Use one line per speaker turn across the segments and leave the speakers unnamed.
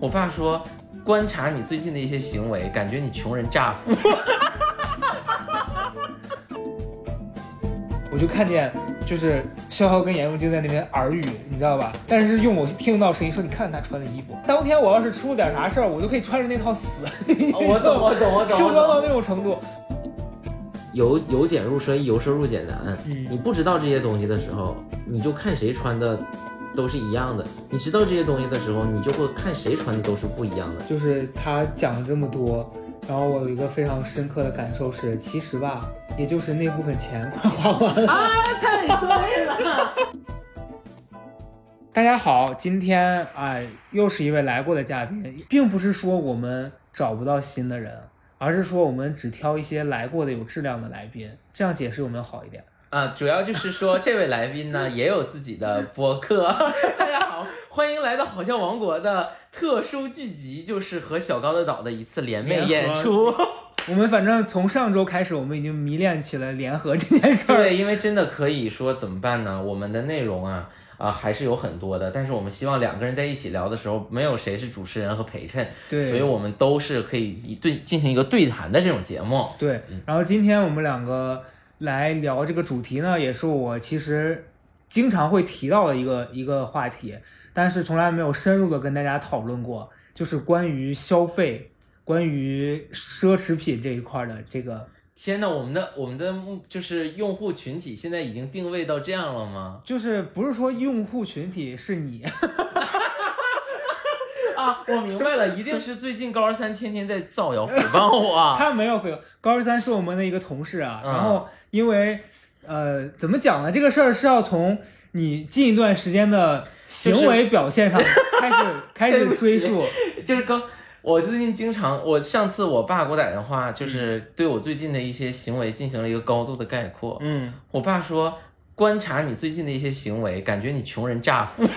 我爸说，观察你最近的一些行为，感觉你穷人乍富。
我就看见就是潇潇跟严永静在那边耳语，你知道吧？但是用我听到声音说，你看他穿的衣服，当天我要是出了点啥事儿，我就可以穿着那套死。
我懂，我懂，我懂。
收装到那种程度，
由由俭入奢易，由奢入俭难。
嗯
你不知道这些东西的时候，你就看谁穿的都是一样的；你知道这些东西的时候，你就会看谁穿的都是不一样的。
就是他讲了这么多，然后我有一个非常深刻的感受是，其实吧，也就是那部分钱快花完了。
啊，太对了！
大家好，今天哎，又是一位来过的嘉宾，并不是说我们找不到新的人，而是说我们只挑一些来过的有质量的来宾，这样解释有没有好一点？
啊，主要就是说这位来宾呢也有自己的播客。大家好，欢迎来到好像王国的特殊剧集，就是和小高的岛的一次联袂演出。
我们反正从上周开始，我们已经迷恋起了联合这件事儿。
对，因为真的可以说怎么办呢？我们的内容啊啊还是有很多的，但是我们希望两个人在一起聊的时候，没有谁是主持人和陪衬，
对，
所以我们都是可以一对进行一个对谈的这种节目。
对，然后今天我们两个来聊这个主题呢，也是我其实经常会提到的一个一个话题，但是从来没有深入的跟大家讨论过，就是关于消费、关于奢侈品这一块的这个，
天呐，我们的我们的目就是用户群体现在已经定位到这样了吗？
就是不是说用户群体是你，
啊，我明白了，一定是最近高二三天天在造谣诽谤我啊。
他没有诽谤高二三是我们的一个同事啊，
嗯
然后因为呃怎么讲呢，这个事儿是要从你近一段时间的行为表现上开始 开始追溯。
就是刚，我最近经常，我上次我爸给我打电话，就是对我最近的一些行为进行了一个高度的概括。
嗯，
我爸说，观察你最近的一些行为，感觉你穷人乍富。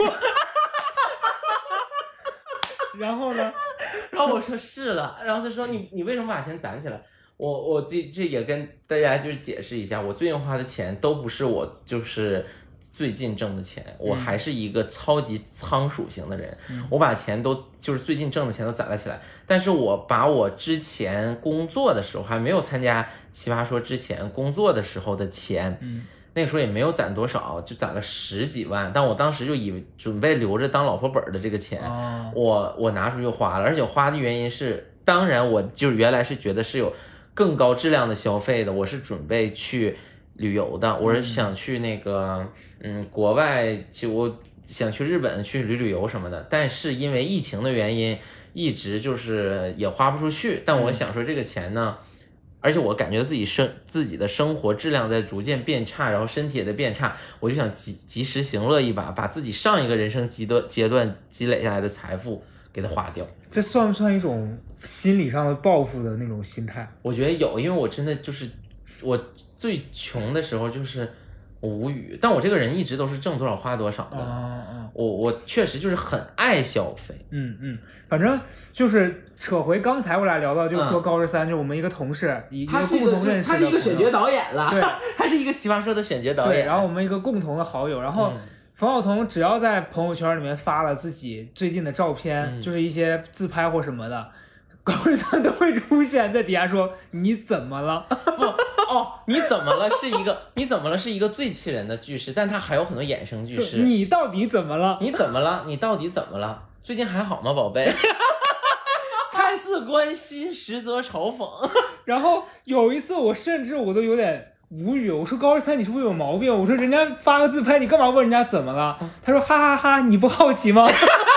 然后呢？
然后我说是了，然后他说你你为什么把钱攒起来？我我这这也跟大家就是解释一下，我最近花的钱都不是我就是最近挣的钱，我还是一个超级仓鼠型的人，我把钱都就是最近挣的钱都攒了起来，但是我把我之前工作的时候还没有参加奇葩说之前工作的时候的钱，
嗯
那个时候也没有攒多少，就攒了十几万，但我当时就以为准备留着当老婆本儿的这个钱，
哦，
我我拿出去花了，而且花的原因是，当然我就是原来是觉得是有更高质量的消费的，我是准备去旅游的，我是想去那个嗯国外，就我想去日本去旅旅游什么的，但是因为疫情的原因，一直就是也花不出去。但我想说这个钱呢。而且我感觉自己生自己的生活质量在逐渐变差，然后身体也在变差，我就想及及时行乐一把，把自己上一个人生阶段阶段积累下来的财富给它花掉。
这算不算一种心理上的报复的那种心态？
我觉得有，因为我真的就是我最穷的时候就是我无语，但我这个人一直都是挣多少花多少的。
哦哦，
我我确实就是很爱消费，
嗯嗯，反正就是扯回刚才我俩聊到，就是说
嗯
高十三，就是我们一个同事，一
他
个共同认识的一个选角
导演了
对，
他是一个奇葩说的选角导演
对，
演。
然后我们一个共同的好友，然后
嗯
冯晓彤只要在朋友圈里面发了自己最近的照片，
嗯
就是一些自拍或什么的，高十三都会出现在底下说你怎么了？
不哦，你怎么了？是一个你怎么了？是一个最气人的句式，但它还有很多衍生句式。
你到底怎么了？
你怎么了？你到底怎么了？最近还好吗，宝贝？看似关心，实则嘲讽。
然后有一次我甚至我都有点无语，我说高二三你是不是有毛病？我说人家发个自拍，你干嘛问人家怎么了？他说哈哈哈你不好奇吗？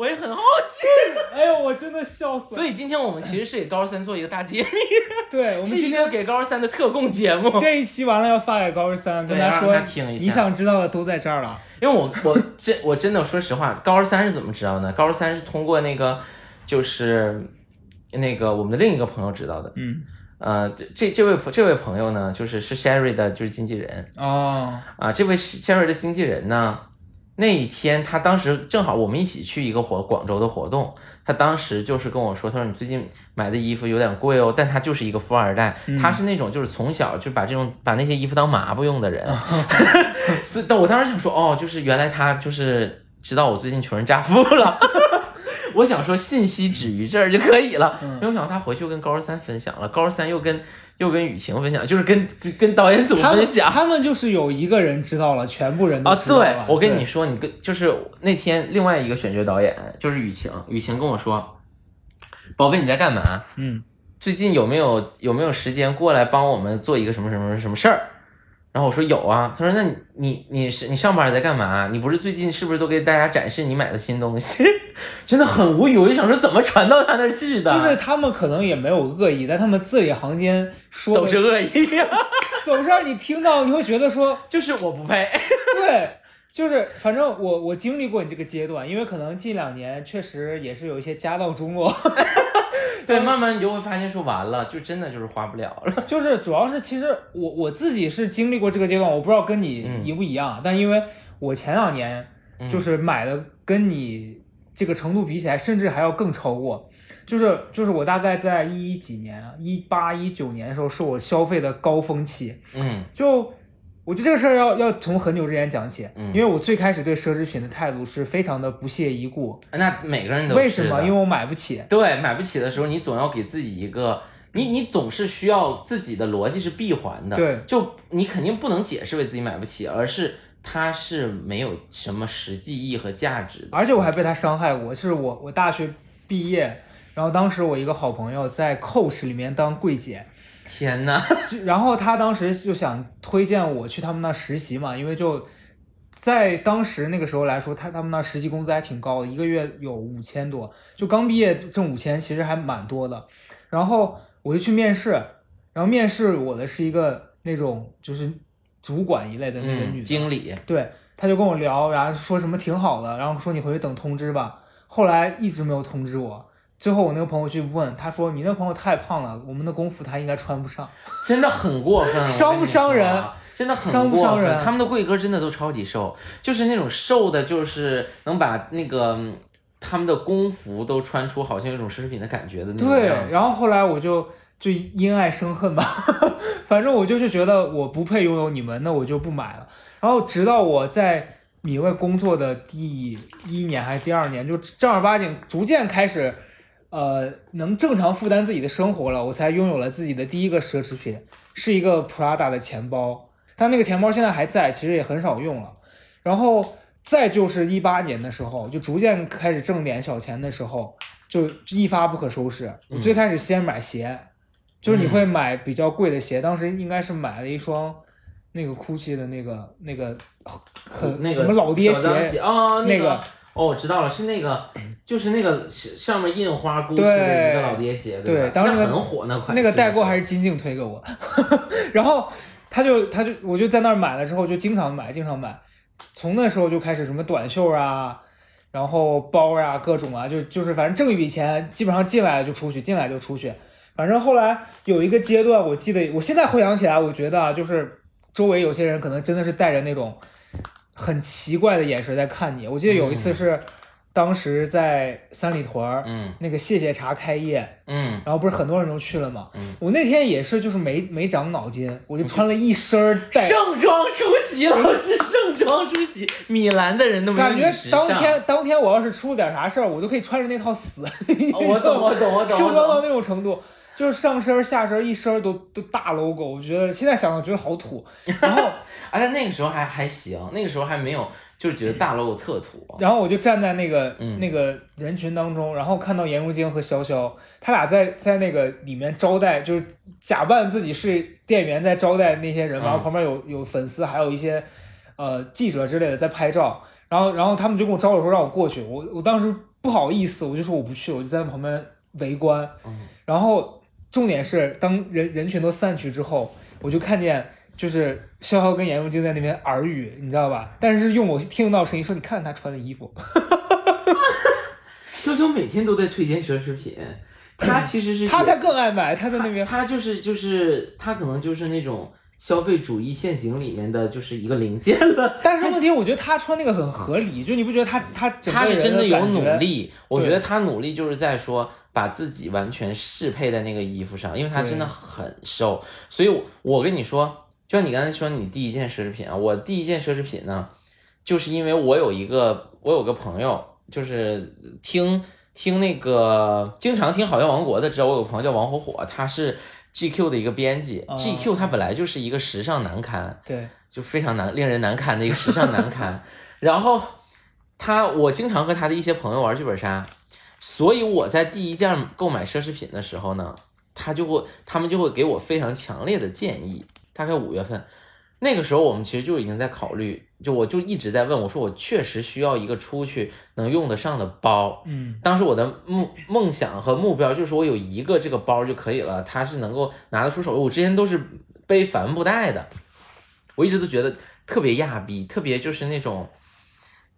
我也很好奇。
哎呦，我真的笑死了。
所以今天我们其实是给高三做一个大揭秘，
对我们今天
个给高三的特供节目。
这一期完了要发给高二三，跟
对让
他说
他听一下
你想知道的都在这儿了。
因为我我这我真的说实话，高二三是怎么知道呢？高二三是通过那个就是那个我们的另一个朋友知道的。
嗯，
呃，这这这位这位朋友呢，就是是 Sherry 的就是经纪人
哦，
啊。这位 Sherry 的经纪人呢，那一天他当时正好我们一起去一个活广州的活动，他当时就是跟我说，他说你最近买的衣服有点贵哦，但他就是一个富二代，他是那种就是从小就把这种把那些衣服当抹布用的人，所以，但我当时想说，哦，就是原来他就是知道我最近穷人乍富了。我想说信息止于这儿就可以了，
嗯
没有想到他回去又跟高十三分享了，高十三又跟又跟雨晴分享，就是跟跟导演组分享。
他们就是有一个人知道了，全部人都
啊，
知道了。，
对我跟你说，你跟就是那天另外一个选角导演就是雨晴，雨晴跟我说，宝贝你在干嘛？
嗯，
最近有没有有没有时间过来帮我们做一个什么什么什么事儿？然后我说有啊，他说那你你你是你上班在干嘛？你不是最近是不是都给大家展示你买的新东西？真的很无语，我就想说怎么传到他那儿去的？
就是他们可能也没有恶意，但他们字里行间说的
都是恶意，
总是让你听到，你会觉得说，
就是我不配。
对，就是反正我我经历过你这个阶段，因为可能近两年确实也是有一些家道中落，
对，慢慢你就会发现说完了，就真的就是花不了了。
就是主要是其实我我自己是经历过这个阶段，我不知道跟你
嗯
一不一样，但因为我前两年就是买的跟你这个程度比起来，甚至还要更超过。就是就是我大概在一几年啊，一八一九年的时候，是我消费的高峰期。
嗯
就我觉得这个事儿要要从很久之前讲起，
嗯
因为我最开始对奢侈品的态度是非常的不屑一顾。
那每个人都
为什么？因为我买不起。
对买不起的时候，你总要给自己一个，你你总是需要自己的逻辑是闭环的。
对，
就你肯定不能解释为自己买不起，而是它是没有什么实际意义和价值的。
而且我还被他伤害过，就是我我大学毕业，然后当时我一个好朋友在 Coach 里面当柜姐，
天呐，
就然后他当时就想推荐我去他们那实习嘛，因为就在当时那个时候来说，他他们那实习工资还挺高的，一个月有五千多，就刚毕业挣五千，其实还蛮多的。然后我就去面试，然后面试我的是一个那种就是主管一类的那个女
嗯，经理，
对，他就跟我聊，然后说什么挺好的，然后说你回去等通知吧。后来一直没有通知我。最后我那个朋友去问，他说你那朋友太胖了，我们的工服他应该穿不上。
真的很过分，
伤不伤人？
真的很
伤不
过分。
伤人
他们的贵哥真的都超级瘦，就是那种瘦的，就是能把那个嗯他们的工服都穿出好像有种奢侈品的感觉的那种
对。然后后来我就就因爱生恨吧，反正我就是觉得我不配拥有你们，那我就不买了。然后直到我在米味工作的第一年还是第二年，就正儿八经逐渐开始，呃，能正常负担自己的生活了，我才拥有了自己的第一个奢侈品，是一个 Prada 的钱包。但那个钱包现在还在，其实也很少用了。然后再就是一八年的时候，就逐渐开始挣点小钱的时候，就一发不可收拾。我最开始先买鞋，就是你会买比较贵的鞋，当时应该是买了一双那个 GUCCI 的那个那个很
那个
什么老爹鞋，
啊，
那
个哦，我知道了，是那个，就是那个上面印花 GUCCI 的一个老爹鞋，
对
吧？
当时那个
那很火那款，
那个代购还是金靖推给我，然后他就他就我就在那儿买了之后就经常买，经常买，从那时候就开始什么短袖啊，然后包啊各种啊，就就是反正挣一笔钱，基本上进来就出去，进来就出去。反正后来有一个阶段，我记得我现在回想起来，我觉得啊，就是周围有些人可能真的是带着那种很奇怪的眼神在看你。我记得有一次是当时在三里屯儿、
嗯
那个谢谢茶开业，
嗯
然后不是很多人都去了嘛。
嗯
我那天也是，就是没没长脑筋，我就穿了一身带，
盛装出席，老师盛装出席，米兰的人都
感觉当天当天我要是出了点啥事儿，我都可以穿着那套死。
我懂我懂我懂。
盛装到那种程度，就是上身下身一身都都大 logo，我觉得现在想想觉得好土。然后
而且那个时候还还行，那个时候还没有，就是觉得大 logo 特土。
然后我就站在那个、
嗯
那个人群当中，然后看到颜如晶和潇潇，他俩在在那个里面招待，就是假扮自己是店员在招待那些人，
嗯
然后旁边有有粉丝，还有一些呃记者之类的在拍照，然后然后他们就跟我招手说让我过去，我我当时不好意思，我就说我不去，我就在旁边围观，
嗯
然后重点是当人人群都散去之后，我就看见。就是潇潇跟颜如晶在那边耳语，你知道吧？但是用我听得到声音说，你看他穿的衣服，
潇 潇每天都在推荐奢侈品，他其实是
他才更爱买，他在那边
他就是就是他可能就是那种消费主义陷阱里面的就是一个零件了。
但是问题，我觉得他穿那个很合理，就你不觉得他他整个
他是
人
真的有努，力，我觉得他努力就是在说把自己完全适配在那个衣服上，因为他真的很瘦，所以我我跟你说，就像你刚才说你第一件奢侈品啊，我第一件奢侈品呢，就是因为我有一个我有个朋友，就是听听那个经常听《好笑王国》的，知道我有个朋友叫王火火，他是 GQ 的一个编辑、
哦
g q 他本来就是一个时尚难刊，
对，
就非常难令人难堪的一个时尚难刊。然后他，我经常和他的一些朋友玩剧本杀，所以我在第一件购买奢侈品的时候呢，他就会他们就会给我非常强烈的建议。大概五月份，那个时候我们其实就已经在考虑，就我就一直在问我说，我确实需要一个出去能用得上的包。
嗯
当时我的梦梦想和目标就是我有一个这个包就可以了，它是能够拿得出手。我之前都是背帆布袋的，我一直都觉得特别亚逼，特别就是那种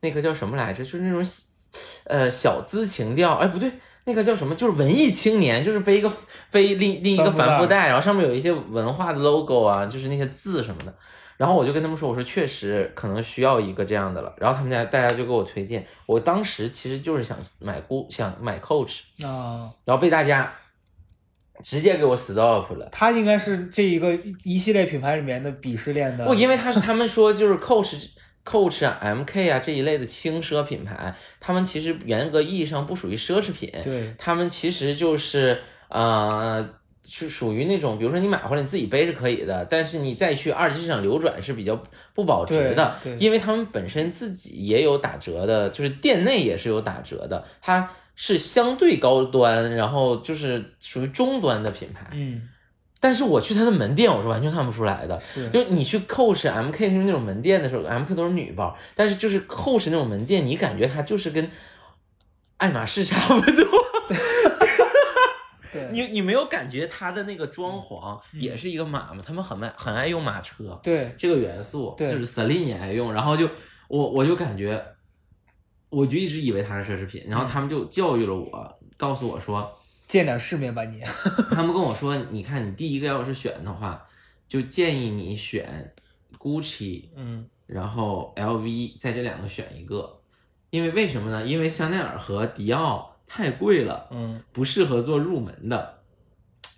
那个叫什么来着，就是那种呃小资情调，哎不对，那个叫什么，就是文艺青年，就是背一个背另另一个
帆布袋
然后上面有一些文化的 logo 啊，就是那些字什么的。然后我就跟他们说，我说确实可能需要一个这样的了。然后他们家大家就给我推荐，我当时其实就是想买估想买 Coach，
啊，
然后被大家直接给我 stop 了。
它应该是这一个一系列品牌里面的鄙视链的。
不，因为他是他们说就是 Coach。Coach 啊、MK 啊这一类的轻奢品牌，他们其实严格意义上不属于奢侈品，
对
他们其实就是呃，是属于那种，比如说你买回来你自己背是可以的，但是你再去二级市场流转是比较不保值的，
对对
因为他们本身自己也有打折的，就是店内也是有打折的，它是相对高端，然后就是属于中端的品牌。
嗯
但是我去他的门店，我是完全看不出来的。
是。
就你去 Coach、MK 就是那种门店的时候，MK 都是女包，但是就是 Coach 那种门店，你感觉它就是跟爱马仕差不多。
对。
你你没有感觉它的那个装潢也是一个马吗？他们很爱很爱用马车。
对。
这个元素，
对。
就是 Celine 也爱用，然后就我我就感觉，我就一直以为它是奢侈品，然后他们就教育了我，告诉我说，
见点世面吧你。
他们跟我说，你看你第一个要是选的话，就建议你选 Gucci，
嗯
然后 LV 在这两个选一个，因为为什么呢？因为香奈儿和迪奥太贵了。
嗯
不适合做入门的。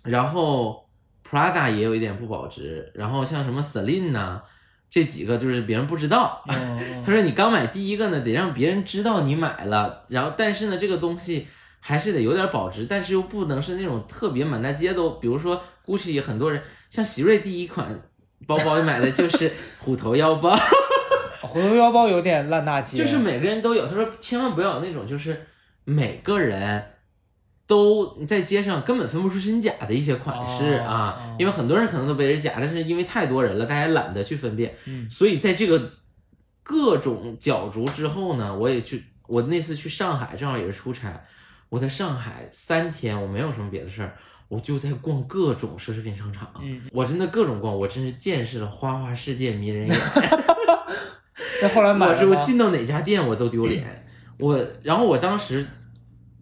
然后 Prada 也有一点不保值，然后像什么 Celine 呐、这几个就是别人不知道。
嗯
他说你刚买第一个呢，得让别人知道你买了，然后但是呢，这个东西还是得有点保值，但是又不能是那种特别满大街都，比如说 Gucci 很多人像喜瑞第一款包包买的就是虎头腰包，
虎头腰包有点烂大街，
就是每个人都有。他说千万不要有那种就是每个人都在街上根本分不出真假的一些款式
哦
啊，
哦
因为很多人可能都背着假，但是因为太多人了，大家懒得去分辨，
嗯
所以在这个各种角逐之后呢，我也去，我那次去上海正好也是出差，我在上海三天，我没有什么别的事儿。我就在逛各种奢侈品商场，
嗯
我真的各种逛，我真是见识了花花世界迷人眼。
那后来买
我？进到哪家店我都丢脸。我然后我当时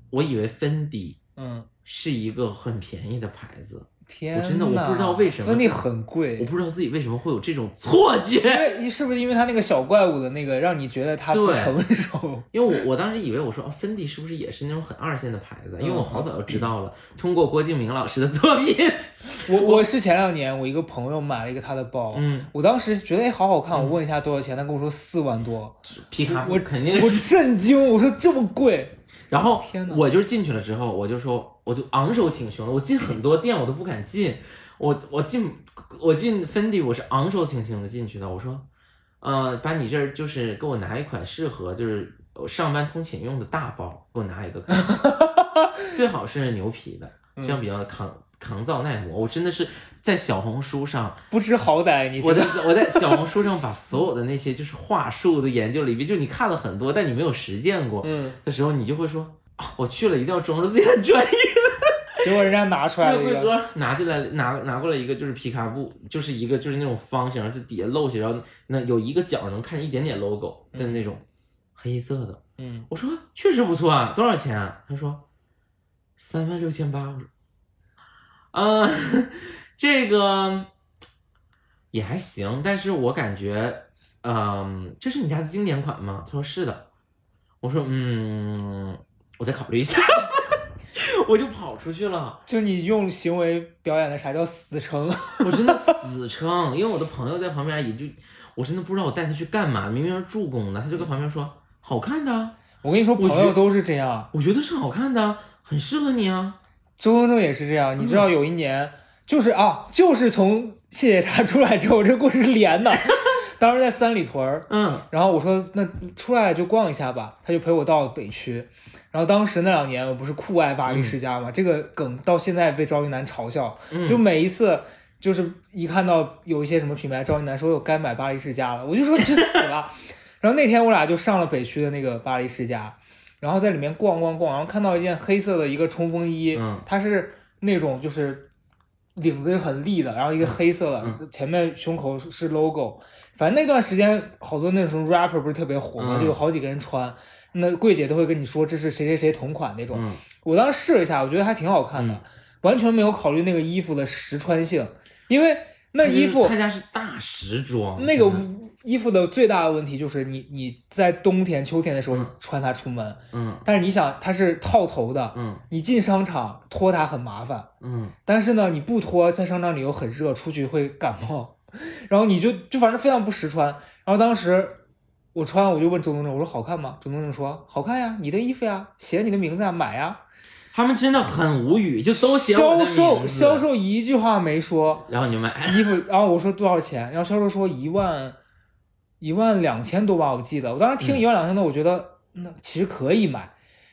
我以为芬迪
嗯，
是一个很便宜的牌子，
天
我真的我不知道为什么
芬迪很贵
我。不知道自己为什么会有这种错觉。
因为你是不是因为它那个小怪物的那个，让你觉得它不成熟？
因为我我当时以为我说哦，芬迪是不是也是那种很二线的牌子啊？因为我好早就知道了，通过郭敬明老师的作品，
我我是前两年我一个朋友买了一个他的包，
嗯，
我当时觉得哎好好看，我问一下多少钱，他跟我说四万多，
皮卡
我
肯定
我
是。
震惊，我说这么贵，
然后我就进去了之后，我就说我就昂首挺胸的，我进很多店我都不敢进，我我进我进芬迪我是昂首挺胸的进去的，我说，呃，把你这儿就是给我拿一款适合就是上班通勤用的大包，给我拿一个看，最好是牛皮的，这样比较抗抗造耐磨。我真的是在小红书上，
不知好歹，你
我在我在小红书上把所有的那些就是话术都研究了一遍，就你看了很多，但你没有实践过
嗯，
的时候，你就会说啊，我去了一定要装着自己很专业。
结果人家拿出来了一个，
哥拿进来拿拿过来一个就是皮卡布，就是一个就是那种方形，就底下露起，然后那有一个角能看见一点点 logo 的那种黑色的。
嗯，
我说确实不错啊，多少钱啊？他说三万六千八。我说，嗯、这个也还行，但是我感觉，嗯、这是你家的经典款吗？他说是的。我说，嗯，我再考虑一下。我就跑出去了。
就你用行为表演的啥叫死撑？
我真的死撑，因为我的朋友在旁边，也就我真的不知道我带他去干嘛。明明是助攻的，他就跟旁边说好看的，
我跟你说，朋友都是这样。
我觉得是好看的，很适合你啊。
周东正也是这样，你知道有一年，就是啊，就是从谢谢茶出来之后，这故事是连的。当时在三里屯儿，
嗯
然后我说那出来就逛一下吧，他就陪我到北区。然后当时那两年我不是酷爱巴黎世家嘛，这个梗到现在被赵云南嘲笑，
嗯，
就每一次就是一看到有一些什么品牌，赵云南说我该买巴黎世家了，我就说你去死吧。然后那天我俩就上了北区的那个巴黎世家，然后在里面逛逛逛，然后看到一件黑色的一个冲锋衣，
嗯
它是那种就是领子是很立的，然后一个黑色的，
嗯
前面胸口是是 logo。反正那段时间好多那种 rapper 不是特别火嘛，
嗯
就有好几个人穿，那柜姐都会跟你说这是谁谁谁同款那种。
嗯
我当时试了一下，我觉得还挺好看的，
嗯
完全没有考虑那个衣服的实穿性，因为那衣服
他家是大时装，
那个衣服的最大的问题就是你你在冬天秋天的时候
嗯
穿它出门，
嗯
但是你想它是套头的，
嗯
你进商场脱它很麻烦，
嗯
但是呢你不脱在商场里又很热，出去会感冒，然后你就就反正非常不实穿。然后当时我穿我就问周东正，我说好看吗？周东正说好看呀，你的衣服呀，写你的名字啊，买呀。
他们真的很无语，就都写
销售销，售一句话没说，
然后你就买，
衣服，然后我说多少钱，然后销售说一万一万两千多吧，我记得。我当时听
嗯
一万两千多，我觉得那其实可以买。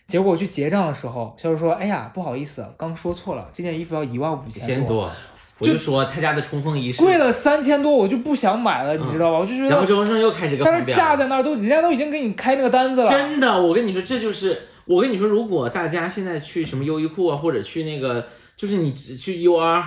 结果我去结账的时候，销售说：“哎呀，不好意思，刚说错了，这件衣服要一万五千
千多，我
就
就说他家的冲锋衣是
贵了三千多，我就不想买了，你知道吧？我就觉得，
然后周生又开始跟
但是架在那儿都，人家都已经给你开那个单子了，
真的，我跟你说，这就是我跟你说，如果大家现在去什么优衣库啊，或者去那个，就是你只去 UR，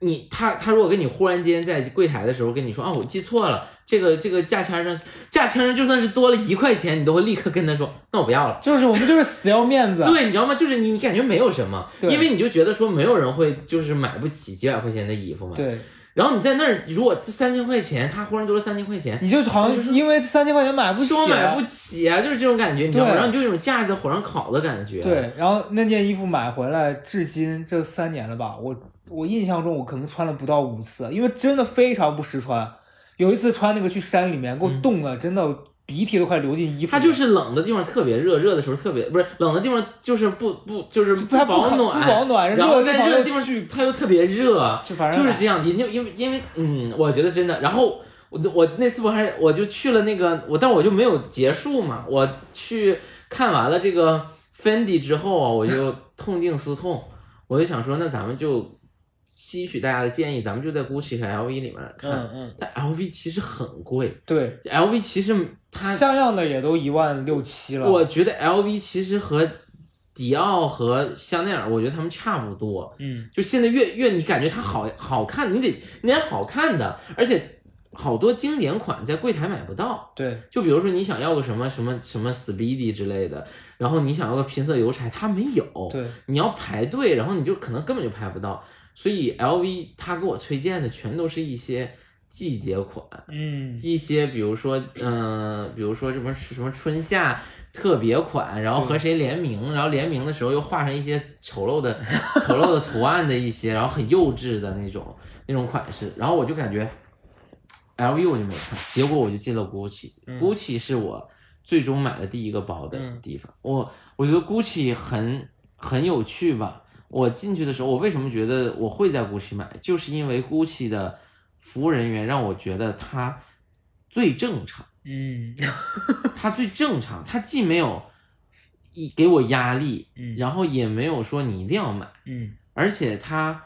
你他他如果跟你忽然间在柜台的时候跟你说啊，我记错了，这个这个价签上价签上就算是多了一块钱，你都会立刻跟他说，那我不要了。
就是我们就是死要面子。
对，你知道吗？就是你，你感觉没有什么，因为你就觉得说没有人会就是买不起几百块钱的衣服嘛。
对，
然后你在那儿，如果这三千块钱，他忽然多了三千块钱，
你就好像因为三千块钱买不起，
说买不起啊，就是这种感觉，你知道吗？然后你就有种架在火上烤的感觉。，
对，然后那件衣服买回来，至今这三年了吧，我我印象中我可能穿了不到五次，因为真的非常不实穿。有一次穿那个去山里面，给我冻的，真的鼻涕都快流进衣服
它就是冷的地方特别热，热的时候特别不是冷的地方就是不不就是不
太
保暖，
不保暖，
然后在热的地方去它又特别热，
就反正
就是这样。因为因为因为嗯，我觉得真的。然后我我那次我还我就去了那个我，但我就没有结束嘛。我去看完了这个 Fendi 之后啊，我就痛定思痛，我就想说，那咱们就吸取大家的建议，咱们就在 GUCCI 和 LV 里面看。
嗯嗯，
但 LV 其实很贵
对
，，LV 其实它
像样的也都一万六七了。
我觉得 LV 其实和迪奥和香奈儿，我觉得他们差不多。
嗯
就现在越越你感觉它好好看，你得你得好看的，而且好多经典款在柜台买不到。
对
就比如说你想要个什么什么什么 Speedy 之类的，然后你想要个拼色邮差，它没有，
对，
你要排队，然后你就可能根本就排不到。所以 LV 他给我推荐的全都是一些季节款，
嗯
一些比如说，嗯、比如说什么什么春夏特别款，然后和谁联名，然后联名的时候又画上一些丑陋的丑陋的图案的一些，然后很幼稚的那种那种款式，然后我就感觉 LV 我就没看，结果我就进了 GUCCI，GUCCI 是我最终买的第一个包的地方。我我觉得 GUCCI 很很有趣吧。我进去的时候，我为什么觉得我会在 GUCCI 买，就是因为 GUCCI 的服务人员让我觉得他最正常，
嗯
他最正常，他既没有一给我压力，
嗯
然后也没有说你一定要买，
嗯。
而且他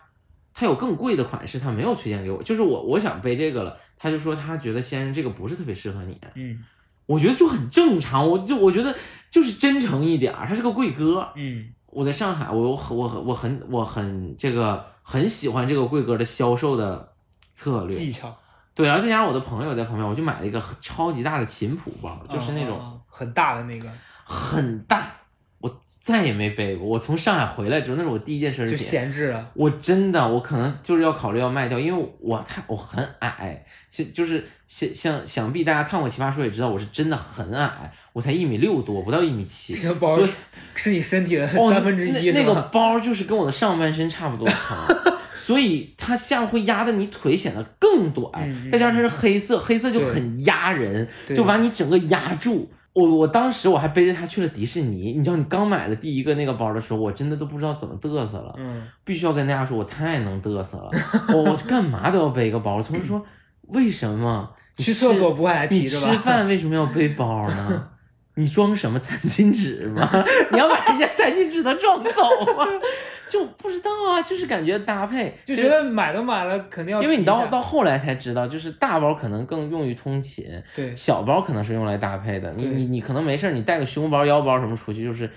他有更贵的款式，他没有推荐给我，就是我我想背这个了，他就说他觉得先生这个不是特别适合你，
嗯。
我觉得就很正常，我就我觉得就是真诚一点儿，他是个贵哥，
嗯
我在上海，我我我我很我很这个很喜欢这个贵哥的销售的策略，
技巧，
对，然后再加上我的朋友在旁边，我就买了一个超级大的琴谱包，就是那种
啊很大的那个，
很大，我再也没背过。我从上海回来之后，那是我第一件奢侈
就
品。
闲置了。
我真的，我可能就是要考虑要卖掉，因为我太我很矮，就就是像像想必大家看过《奇葩说》也知道，我是真的很矮，我才一米六多，不到一米七，
那个包是你身体的
哦
三分之一，
那那个包就是跟我的上半身差不多长，所以它下会压的你腿显得更短，再加上它是黑色，黑色就很压人，就把你整个压住。我我当时我还背着他去了迪士尼，你知道，你刚买了第一个那个包的时候，我真的都不知道怎么嘚瑟了。
嗯，
必须要跟大家说，我太能嘚瑟了，我我干嘛都要背一个包。我同事说，为什么你
去厕所不会还提着吧？
吃饭为什么要背包呢？你装什么 餐巾纸吗？你要把人家餐巾纸都装走吗？就不知道啊，就是感觉搭配，
就觉得买都买了，肯定要
因为你到到后来才知道，就是大包可能更用于通勤，
对
小包可能是用来搭配的。你你你可能没事儿，你带个胸包、腰包什么出去，就是呃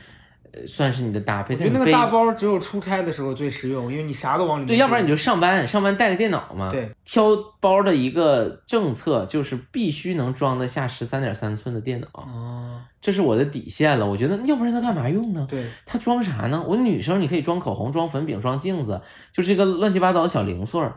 算是你的搭配。
我觉得那个大包只有出差的时候最实用，因为你啥都往里面
对，要不然你就上班，上班带个电脑嘛。
对，
挑包的一个政策就是必须能装得下十三点三寸的电脑，
哦，
这是我的底线了。我觉得要不然它干嘛用呢？
对，
它装啥呢？我女生你可以装口红、装粉饼、装镜子，就是一个乱七八糟的小零碎儿，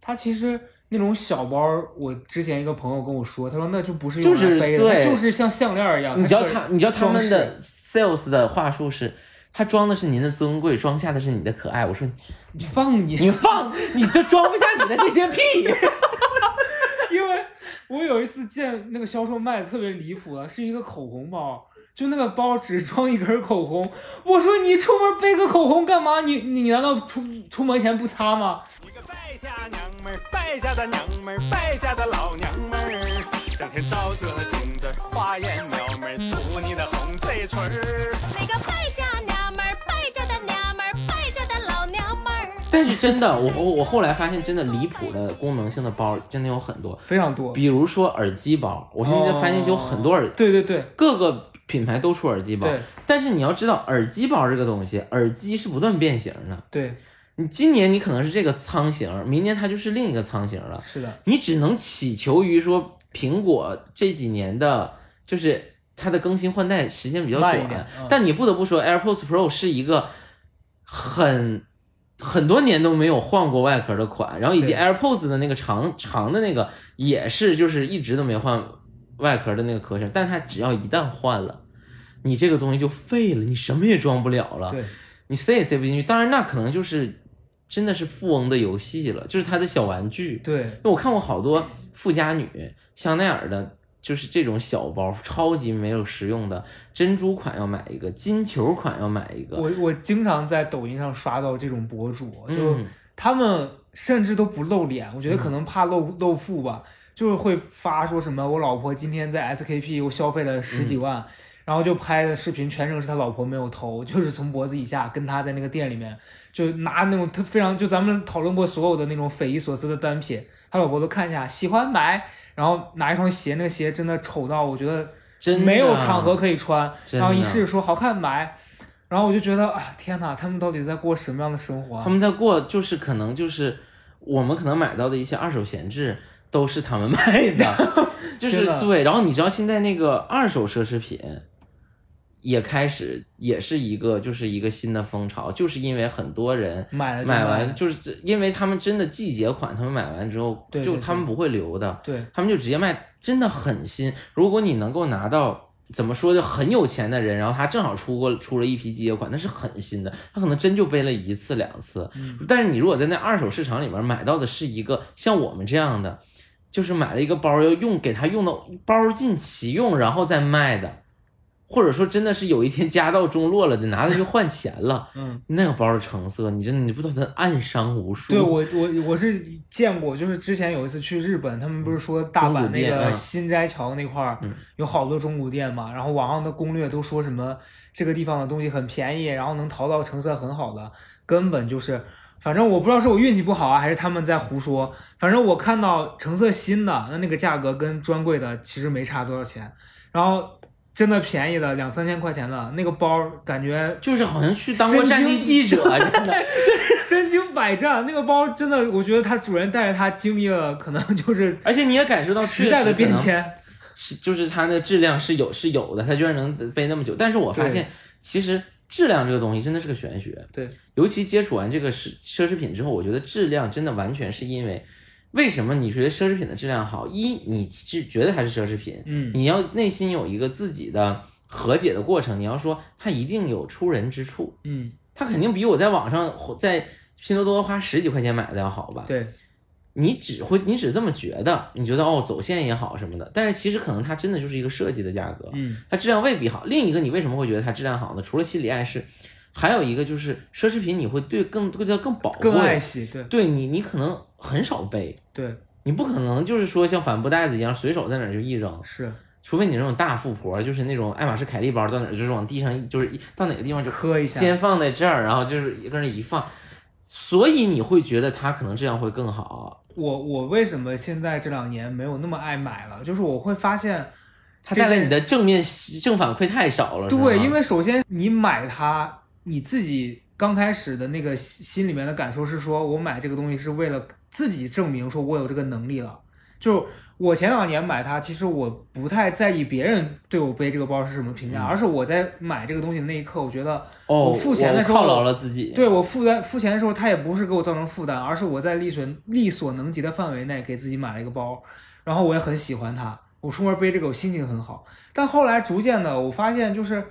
它其实那种小包，我之前一个朋友跟我说，他说那就不是
就是
用来背的，
对
就是像项链一样。
你知道他，你知道他们的 sales 的话术是，他装的是您的尊贵，装下的是你的可爱。我说
你放你，
你放，你就装不下你的这些屁。
因为我有一次见那个销售卖的特别离谱的，是一个口红包。就那个包只装一根口红，我说你出门背个口红干嘛？你你你难道出出门前不擦吗？
家娘们儿，败家的娘们儿，败家的老娘们儿，整天照着镜子花言巧语涂你的红嘴唇儿。
那个败家娘们儿，败家的娘们儿，败家的老娘们儿。
但是真的，我我我后来发现，真的离谱的功能性的包真的有很多，
非常多。
比如说耳机包，我现在发现有很多耳，
对对对
各个品牌都出耳机包
对，
但是你要知道，耳机包这个东西，耳机是不断变形的。
对，
你今年你可能是这个仓型，明年它就是另一个仓型了。
是的，
你只能祈求于说，苹果这几年的，就是它的更新换代时间比较短但你不得不说，AirPods Pro 是一个很很多年都没有换过外壳的款，然后以及 AirPods 的那个长长的那个也是，就是一直都没换外壳的那个壳型，但它只要一旦换了，你这个东西就废了，你什么也装不了了。
对，
你塞也塞不进去。当然，那可能就是真的是富翁的游戏了，就是他的小玩具。
对，
我看过好多富家女，香奈儿的，就是这种小包，超级没有实用的，珍珠款要买一个，金球款要买一个。
我我经常在抖音上刷到这种博主，就
嗯
他们甚至都不露脸，我觉得可能怕露露富吧，就是会发说什么我老婆今天在 SKP 又消费了十几万，然后就拍的视频全程是他老婆没有头，就是从脖子以下跟他在那个店里面就拿那种他非常就咱们讨论过所有的那种匪夷所思的单品，他老婆都看一下喜欢买，然后拿一双鞋，那个鞋真的丑到我觉得
真
没有场合可以穿，然后一试说好看买，然后我就觉得啊天哪，他们到底在过什么样的生活啊？
他们在过，就是可能就是我们可能买到的一些二手闲置。都是他们 卖的，就是对。然后你知道现在那个二手奢侈品也开始，也是一个就是一个新的风潮，就是因为很多人
买了
买
买
完就是因为他们真的季节款，他们买完之后就他们不会留的，
对
他们就直接卖，真的很新。如果你能够拿到怎么说就很有钱的人，然后他正好出过出了一批季节款，那是很新的，他可能真就背了一次两次。
嗯
但是你如果在那二手市场里面买到的是一个像我们这样的，就是买了一个包要用给他用到包尽其用，然后再卖的。或者说真的是有一天家道中落了得拿它去换钱了，
嗯，
那个包的成色，你真的你不知道它暗伤无数。
对我我我是见过，就是之前有一次去日本，他们不是说大阪那个新斋桥那块儿
嗯
有好多中古店嘛，然后网上的攻略都说什么这个地方的东西很便宜，然后能淘到成色很好的，根本就是。反正我不知道是我运气不好啊，还是他们在胡说。反正我看到成色新的，那那个价格跟专柜的其实没差多少钱，然后真的便宜的两三千块钱的那个包，感觉
就是好像去当过战地记者，真的。
身经百战。那个包真的，我觉得它主人带着它经历了，可能就是
而且你也感受到
时代的变迁。
是就是它的质量是有是有的，它居然能背那么久。但是我发现其实质量这个东西真的是个玄学。
对，
尤其接触完这个奢奢侈品之后，我觉得质量真的完全是因为，为什么你觉得奢侈品的质量好？一，你是觉得它是奢侈品，
嗯
你要内心有一个自己的和解的过程。你要说它一定有出人之处，
嗯，
它肯定比我在网上在拼多多花十几块钱买的要好吧？
对，
你只会你只这么觉得，你觉得哦走线也好什么的，但是其实可能它真的就是一个设计的价格，
嗯
它质量未必好。另一个，你为什么会觉得它质量好呢？除了心理暗示，还有一个就是奢侈品，你会对更对它更宝贵，
更爱惜，对
对你你可能很少背，
对
你不可能就是说像帆布袋子一样随手在哪儿就一扔，
是
除非你那种大富婆，就是那种爱马仕凯利包到哪儿就是往地上就是一到哪个地方就
磕一下，
先放在这儿，然后就是一个人一放，所以你会觉得它可能质量会更好。
我我为什么现在这两年没有那么爱买了？就是我会发现
它带来你的正面正反馈太少了，
对，因为首先你买它，你自己刚开始的那个心心里面的感受是说，我买这个东西是为了自己证明说我有这个能力了。就我前两年买它，其实我不太在意别人对我背这个包是什么评价，而是我在买这个东西的那一刻，我觉得
哦，
我付钱的时候
我犒劳了自己，
对我付在付钱的时候，它也不是给我造成负担，而是我在力所力所能及的范围内给自己买了一个包，然后我也很喜欢它，我出门背这个我心情很好。但后来逐渐的，我发现就是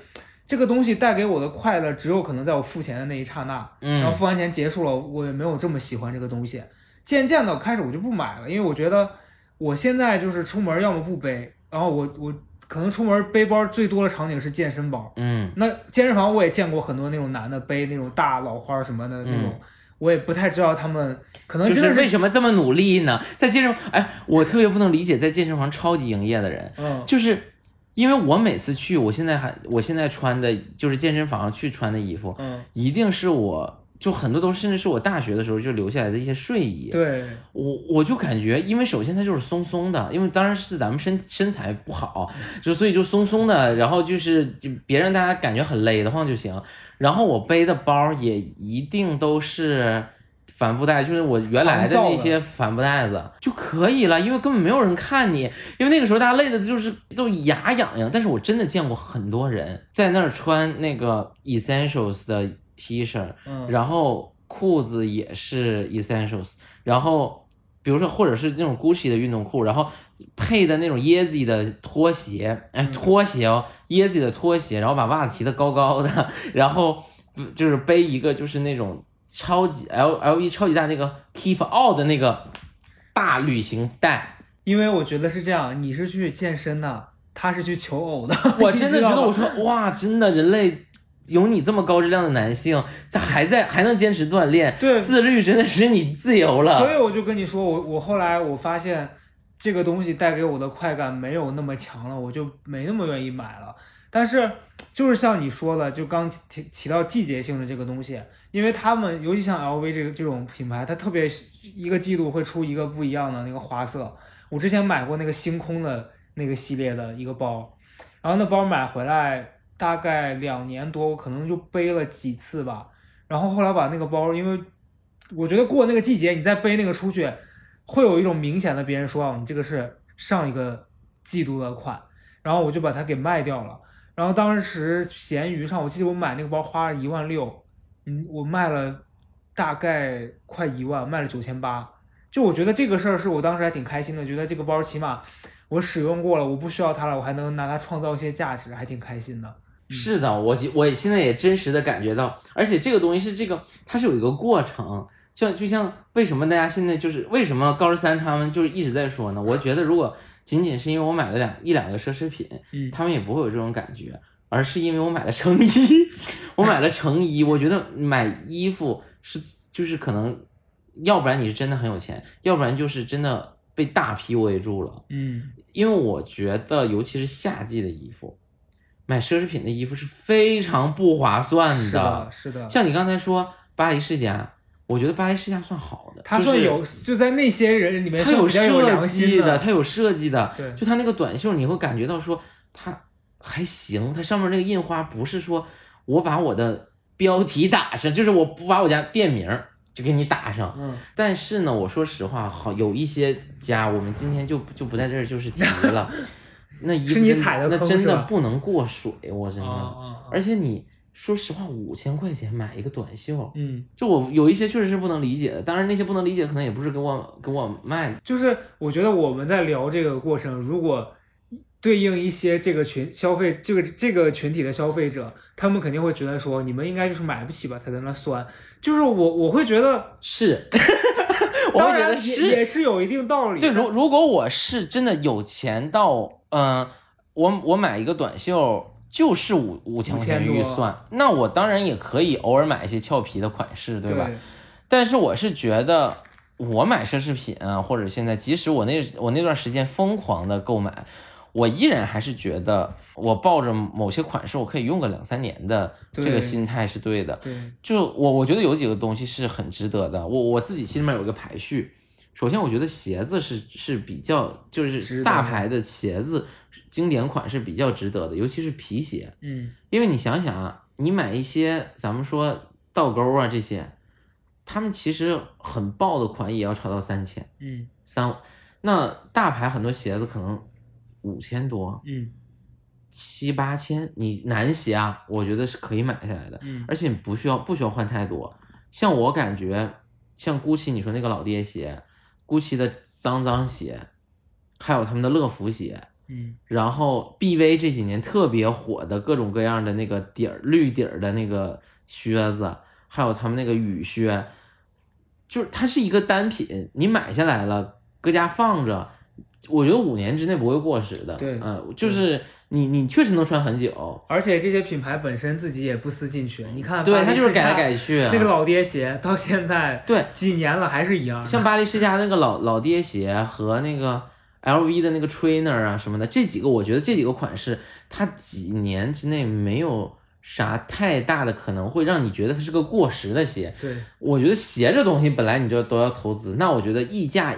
这个东西带给我的快乐，只有可能在我付钱的那一刹那，然后
嗯，
付完钱结束了，我也没有这么喜欢这个东西。渐渐的开始我就不买了，因为我觉得我现在就是出门要么不背，然后我我可能出门背包最多的场景是健身包。
嗯，
那健身房我也见过很多那种男的背那种大老花什么的那种，我也不太知道他们可能
就是为什么这么努力呢？在健身，哎，我特别不能理解在健身房超级营业的人，
嗯
就是因为我每次去，我现在还我现在穿的就是健身房去穿的衣服，
嗯
一定是我就很多都甚至是我大学的时候就留下来的一些睡衣，
对
我我就感觉，因为首先它就是松松的，因为当然是咱们身身材不好，就所以就松松的，然后就是就别让大家感觉很勒得慌就行。然后我背的包也一定都是帆布袋，就是我原来的那些帆布袋子就可以了，因为根本没有人看你，因为那个时候大家累的就是都牙痒痒。但是我真的见过很多人在那儿穿那个 Essentials 的 T 恤，
嗯。
然后裤子也是 Essentials，然后比如说或者是那种 Gucci 的运动裤，然后配的那种 Yeezy 的拖鞋，哎，拖鞋哦，Yeezy 的拖鞋，然后把袜子提的高高的，然后嗯就是背一个就是那种超级 L L E 超级大那个 Keep All 的那个大旅行袋，
因为我觉得是这样，你是去健身的，他是去求偶的，
我 真的觉得，我说哇，真的人类有你这么高质量的男性，咋还在还能坚持锻炼，
对
自律真的使你自由了。
所以我就跟你说，我我后来我发现这个东西带给我的快感没有那么强了，我就没那么愿意买了。但是就是像你说的，就刚提提到季节性的这个东西，因为他们尤其像 LV 这个这种品牌，它特别一个季度会出一个不一样的那个花色。我之前买过那个星空的那个系列的一个包，然后那包买回来大概两年多，我可能就背了几次吧。然后后来把那个包，因为我觉得过那个季节，你再背那个出去，会有一种明显的别人说啊，你这个是上一个季度的款，然后我就把它给卖掉了。然后当时闲鱼上，我记得我买那个包花了一万六，嗯，我卖了大概快一万，卖了九千八。就我觉得这个事儿是我当时还挺开心的，觉得这个包起码我使用过了，我不需要它了，我还能拿它创造一些价值，还挺开心的。
是的，我就我现在也真实的感觉到，而且这个东西是这个，它是有一个过程。像就像为什么大家现在就是为什么高十三他们就是一直在说呢？我觉得如果仅仅是因为我买了两一两个奢侈品，
嗯
他们也不会有这种感觉，而是因为我买了成衣，我买了成衣。我觉得买衣服是就是可能，要不然你是真的很有钱，要不然就是真的被大批围住了。
嗯，
因为我觉得，尤其是夏季的衣服，买奢侈品的衣服是非常不划算
是的，是的，
像你刚才说巴黎世家，我觉得巴黎世家算好的，
他
就是
算有，就在那些人里面
它有设计的，它有设计的，
对
就它那个短袖，你会感觉到说它还行，它上面那个印花不是说我把我的标题打上，就是我不把我家店名就给你打上。
嗯，
但是呢，我说实话，好有一些家，我们今天就就不在这儿就是提了，那衣服
是你踩的
那真的不能过水，我真的。而且你说实话，五千块钱买一个短袖，
嗯，
就我有一些确实是不能理解的。当然，那些不能理解，可能也不是给我给我卖的。
就是我觉得我们在聊这个过程，如果对应一些这个群消费这个这个群体的消费者，他们肯定会觉得说，你们应该就是买不起吧，才在那酸。就是我我会觉得，
是，我会觉
当然也
得是
也是有一定道理的。
对，如如果我是真的有钱到，嗯、我我买一个短袖就是五五千块钱预算，那我当然也可以偶尔买一些俏皮的款式，对
对
吧？但是我是觉得，我买奢侈品啊，或者现在，即使我那我那段时间疯狂的购买，我依然还是觉得，我抱着某些款式我可以用个两三年的这个心态是对的。
对，
就我我觉得有几个东西是很值得的，我我自己心里面有一个排序。首先，我觉得鞋子是是比较就是大牌的鞋子，经典款是比较值得的，尤其是皮鞋，
嗯。
因为你想想啊，你买一些咱们说倒钩啊这些，他们其实很爆的款也要炒到三千
嗯。
三，那大牌很多鞋子可能五千多
嗯。
七八千，你男鞋啊，我觉得是可以买下来的。
嗯。
而且不需要不需要换太多。像我感觉，像 GUCCI 你说那个老爹鞋，GUCCI 的脏脏鞋，还有他们的乐福鞋，
嗯。
然后 BV 这几年特别火的各种各样的那个底儿绿底儿的那个靴子，还有他们那个雨靴，就是它是一个单品，你买下来了，搁家放着。我觉得五年之内不会过时的，
对。
嗯，就是你你确实能穿很久，
而且这些品牌本身自己也不思进取，你看
对，
巴黎
它就是改来改去啊，
那个老爹鞋到现在
对，
几年了还是一样，
像巴黎世家那个老老爹鞋和那个 LV 的那个 trainer 啊什么的，这几个我觉得这几个款式，它几年之内没有啥太大的可能会让你觉得它是个过时的鞋。
对
我觉得鞋这东西本来你就都要投资，那我觉得溢价，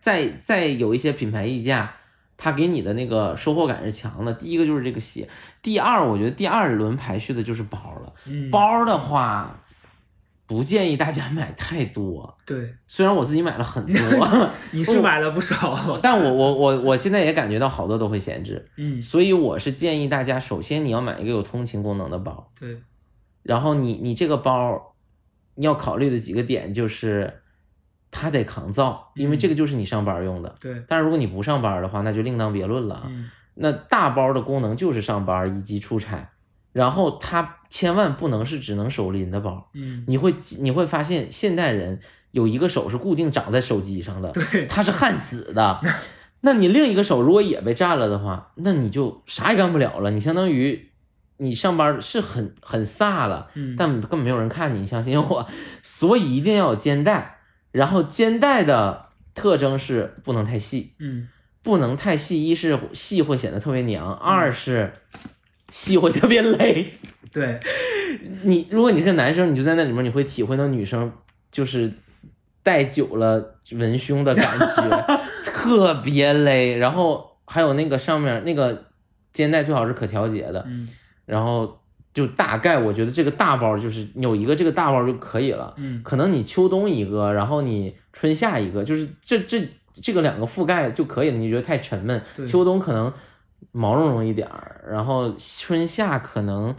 再再有一些品牌溢价，它给你的那个收获感是强的。第一个就是这个鞋，第二我觉得第二轮排序的就是包了。
嗯
包的话，不建议大家买太多。
对，
虽然我自己买了很多，
你是买了不少，
但我我我我现在也感觉到好多都会闲置，
嗯
所以我是建议大家，首先你要买一个有通勤功能的包，
对
然后你你这个包，你要考虑的几个点就是，它得扛造，因为这个就是你上班用的。
对
但是如果你不上班的话，那就另当别论了啊。
嗯
那大包的功能就是上班以及出差，然后它千万不能是只能手拎的包，
嗯
你会你会发现现代人有一个手是固定长在手机上的，
对
它是焊死的。那你另一个手如果也被占了的话，那你就啥也干不了了。你相当于你上班是很很飒了，
嗯
但根本没有人看你，你相信我。所以一定要有肩带，然后肩带的特征是不能太细，
嗯
不能太细。一是细会显得特别娘，二是细会特别勒。
对
你如果你是个男生，你就在那里面，你会体会到女生就是戴久了文胸的感觉，特别勒。然后还有那个上面那个肩带最好是可调节的，
嗯
然后就大概我觉得这个大包就是有一个这个大包就可以了。
嗯
可能你秋冬一个，然后你春夏一个，就是这这这个两个覆盖就可以了。你觉得太沉闷
对，
秋冬可能毛茸茸一点儿，然后春夏可能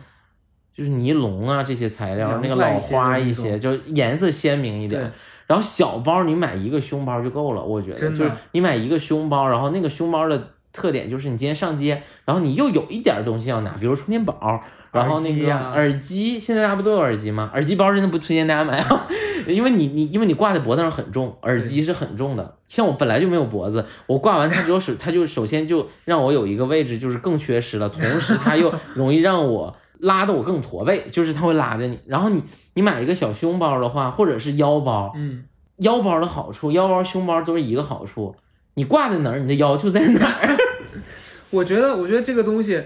就是尼龙啊这些材料，那个老花一些，就颜色鲜明一点
对。
然后小包你买一个胸包就够了，我觉得就是你买一个胸包，然后那个胸包的特点就是你今天上街，然后你又有一点东西要拿，比如充电宝，然后那个
耳机
现在大家不都有耳机吗？耳机包真的不推荐大家买啊，因为你你因为你挂在脖子上很重，耳机是很重的。像我本来就没有脖子，我挂完它之后首它就首先就让我有一个位置就是更缺失了，同时它又 容易让我拉的我更驼背，就是它会拉着你。然后你你买一个小胸包的话，或者是腰包，
嗯
腰包的好处，腰包、胸包都是一个好处，你挂在哪儿，你的腰就在哪儿。
我觉得，我觉得这个东西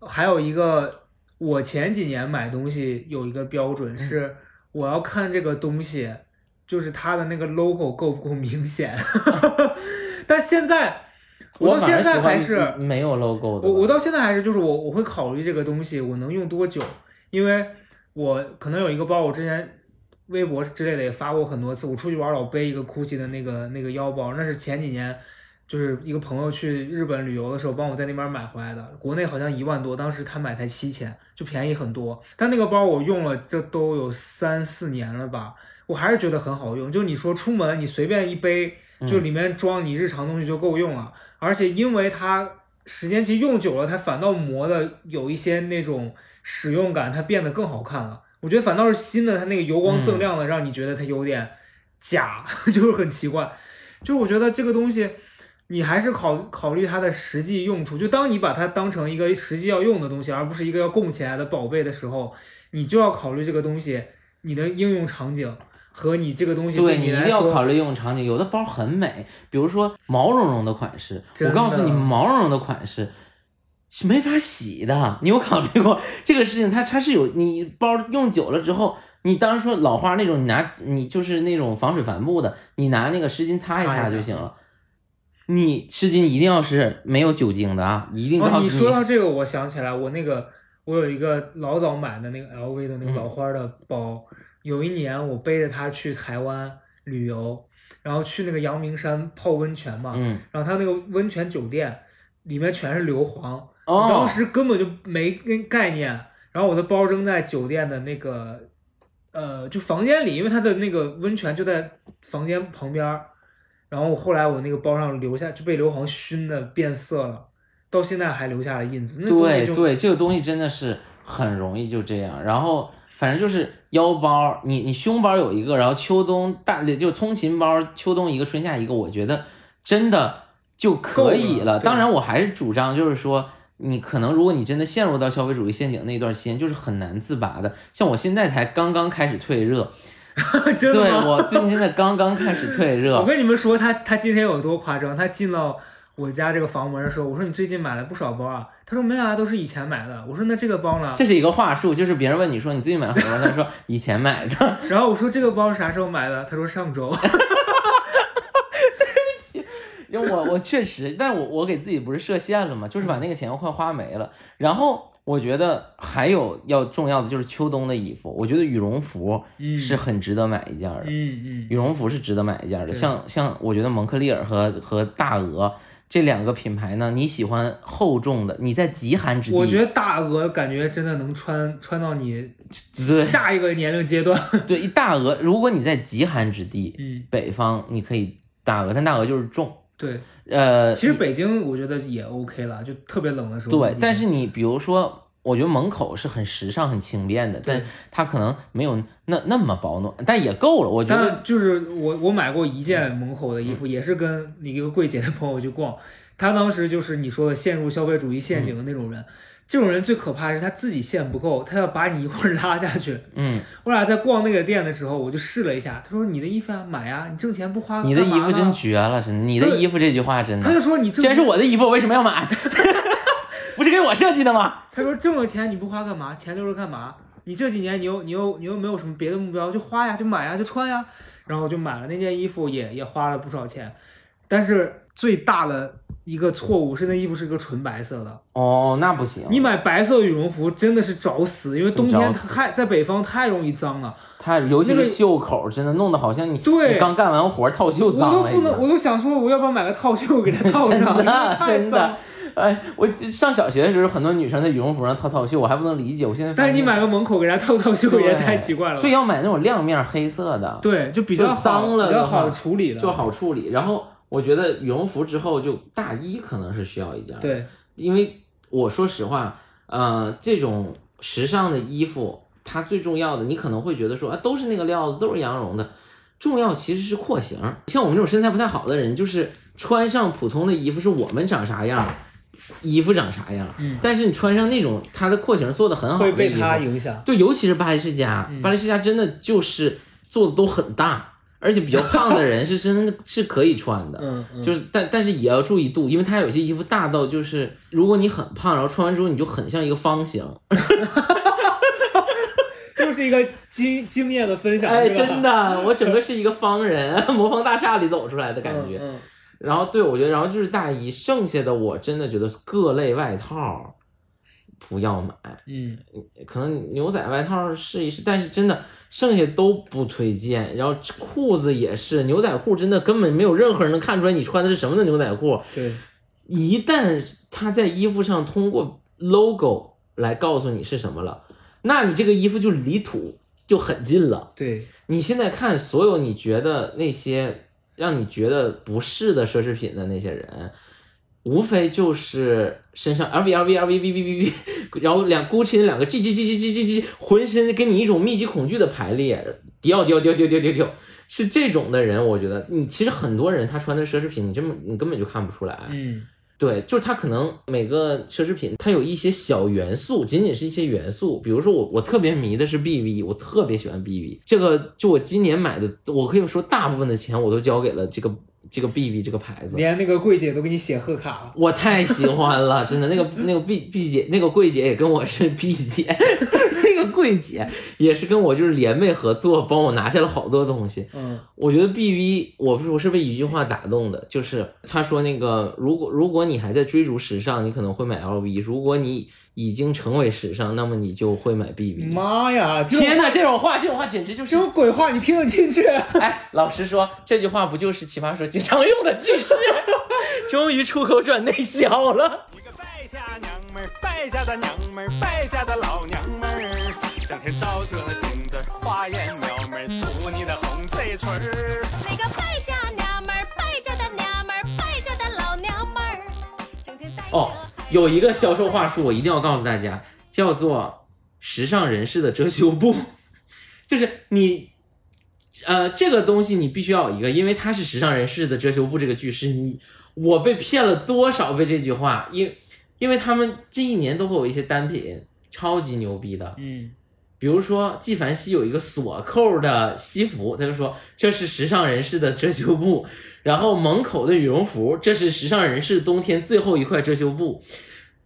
还有一个，我前几年买东西有一个标
嗯
准是，我要看这个东西，就是它的那个 logo 够不够明显。但现在，我到现在还是，
没有 logo 的。
我我到现在还是就是我我会考虑这个东西我能用多久，因为我可能有一个包，我之前微博之类的也发过很多次，我出去玩老背一个 GUCCI 的那个那个腰包，那是前几年就是一个朋友去日本旅游的时候帮我在那边买回来的，国内好像一万多，当时他买才七千，就便宜很多。但那个包我用了，这都有三四年了吧，我还是觉得很好用。就你说出门你随便一背，就里面装你日常东西就够用了，而且因为它时间其实用久了，它反倒磨的有一些那种使用感，它变得更好看了。我觉得反倒是新的，它那个油光锃亮的，让你觉得它有点假，就是很奇怪。就是我觉得这个东西，你还是考考虑它的实际用处。就当你把它当成一个实际要用的东西，而不是一个要供起来的宝贝的时候，你就要考虑这个东西你的应用场景和你这个东西
对你一定要考虑应用场景，有的包很美，比如说毛茸茸的款式，我告诉你，毛茸茸的款式是没法洗的。你有考虑过这个事情？它它是有你包用久了之后，你当然说老花那种，你拿你就是那种防水帆布的，你拿那个湿巾擦一擦就行了。你湿巾一定要是没有酒精的啊，一定
哦，你说到这个，我想起来，我那个我有一个老早买的那个 LV 的那个
嗯
老花的包，有一年我背着它去台湾旅游，然后去那个阳明山泡温泉嘛，
嗯
然后它那个温泉酒店里面全是硫磺，我
哦，
当时根本就没跟概念，然后我的包扔在酒店的那个呃就房间里，因为它的那个温泉就在房间旁边儿，然后后来我那个包上留下就被硫磺熏的变色了，到现在还留下了印子。那
对对，这个东西真的是很容易就这样。然后反正就是腰包，你你胸包有一个，然后秋冬大就通勤包，秋冬一个，春夏一个，我觉得真的就可以
够了
当然，我还是主张就是说。你可能，如果你真的陷入到消费主义陷阱那段时间，就是很难自拔的。像我现在才刚刚开始退热，
真的吗？
对我最近现在刚刚开始退热
我，跟你们说，他他今天有多夸张？他进到我家这个房门的时候，我说你最近买了不少包啊？他说没有啊，都是以前买的。我说那这个包呢？
这是一个话术，就是别人问你说你最近买了什么，他说以前买的，
然后我说这个包是啥时候买的？他说上周。
因为我我确实，但是我我给自己不是设限了嘛，就是把那个钱快花没了。然后我觉得还有要重要的就是秋冬的衣服，我觉得羽绒服
嗯
是很值得买一件的，
嗯嗯，
羽绒服是值得买一件的。像像我觉得蒙克利尔和和大鹅这两个品牌呢，你喜欢厚重的，你在极寒之地，
我觉得大鹅感觉真的能穿穿到你下一个年龄阶段。
对一大鹅，如果你在极寒之地，
嗯，
北方你可以大鹅，但大鹅就是重，
对，
呃，
其实北京我觉得也 OK 了，就特别冷的时候。
对，但是你比如说，我觉得门口是很时尚、很轻便的，但它可能没有那那么保暖，但也够了。我觉得
就是我我买过一件门口的衣服，也是跟一个柜姐的朋友去逛，她当时就是你说的陷入消费主义陷阱的那种人。这种人最可怕的是他自己线不够，他要把你一块儿拉下去。
嗯，
我俩在逛那个店的时候，我就试了一下，他说：“你的衣服啊，买呀，你挣钱不花。”
你的衣服真绝了，真的。你的衣服这句话真的，
他就说：“你挣
既然是我的衣服，我为什么要买？不是给我设计的吗？
他说挣了钱你不花干嘛？钱留着干嘛？你这几年你又你又你又没有什么别的目标，就花呀，就买呀，就穿呀。然后我就买了那件衣服也，也花了不少钱。但是最大的一个错误是那衣服是个纯白色的。
哦，那不行。
你买白色羽绒服真的是找死，因为冬天太在北方太容易脏了。
太尤其是袖口，真的弄得好像你
对
你刚干完活套袖
我都
脏了一
不能，我。都想说我要不要买个套袖给它套上？真
的
太
真的。，哎，我上小学的时候，很多女生在羽绒服上套套袖，我还不能理解。我现在
但是你买个门口给人家套套袖也太奇怪了。
所以要买那种亮面黑色的。
对，就比较
脏了
比较好处理的。
就好处理。然后我觉得羽绒服之后就大衣可能是需要一件，，
对，
因为我说实话，呃，这种时尚的衣服，它最重要的，你可能会觉得说啊，都是那个料子，都是羊绒的，重要其实是廓形。像我们这种身材不太好的人，就是穿上普通的衣服，是我们长啥样。衣服长啥样，
嗯
但是你穿上那种它的廓形做的很好的
会被，它影响。
对，尤其是巴黎世家，巴黎世家真的就是做的都很大，而且比较胖的人是 真的是可以穿的，
嗯嗯。
就是但但是也要注意度，因为它有些衣服大到就是如果你很胖，然后穿完之后你就很像一个方形，
就是一个经经验的分享，
哎，真的，我整个是一个方人，魔方大厦里走出来的感觉。
嗯
然后对我觉得，然后就是大衣，剩下的我真的觉得各类外套不要买。
嗯，
可能牛仔外套试一试，但是真的剩下都不推荐。然后裤子也是，牛仔裤真的根本没有任何人能看出来你穿的是什么的牛仔裤。
对，
一旦他在衣服上通过 logo 来告诉你是什么了，那你这个衣服就离土就很近了。
对，
你现在看所有你觉得那些让你觉得不适的奢侈品的那些人，无非就是身上 LV LV LV V V V V，然后两 GUCCI 那两个 G G G G G G G，浑身给你一种密集恐惧的排列，迪奥迪奥迪奥迪奥迪奥是这种的人，我觉得你其实很多人他穿的奢侈品，你这么你根本就看不出来。
嗯，
对，就是他可能每个奢侈品它有一些小元素，仅仅是一些元素。比如说我我特别迷的是 BV，我特别喜欢 BV。这个就我今年买的，我可以说大部分的钱我都交给了这个这个 B B 这个牌子。
连那个柜姐都给你写贺卡了。
我太喜欢了，真的，那个那个 B B 姐，那个柜姐也跟我是 B 姐，那个柜姐也是跟我就是联袂合作，帮我拿下了好多东西。
嗯
我觉得 B B，我我是被一句话打动的，就是他说那个，如果如果你还在追逐时尚，你可能会买 L V；如果你已经成为时尚，那么你就会买 BB。
妈呀！
天哪，这种话，这种话简直就是
这种鬼话你听得进去？
哎，老实说，这句话不就是奇葩说经常用的句式？终于出口转内销了。
一个败家娘们儿，败家的娘们儿，败家的老娘们儿，整天照着镜子花言巧语涂你的红嘴唇儿。
那个败家娘们儿，败家的娘们儿，败家的老娘们儿，整天带着
哦，有一个销售话术，我一定要告诉大家，叫做“时尚人士的遮羞布”，就是你，呃，这个东西你必须要有一个，因为它是时尚人士的遮羞布这个句式，你我被骗了多少被这句话，因因为他们这一年都会有一些单品超级牛逼的，
嗯，
比如说纪梵希有一个锁扣的西服，他就说这是时尚人士的遮羞布，然后门口的羽绒服，这是时尚人士冬天最后一块遮羞布。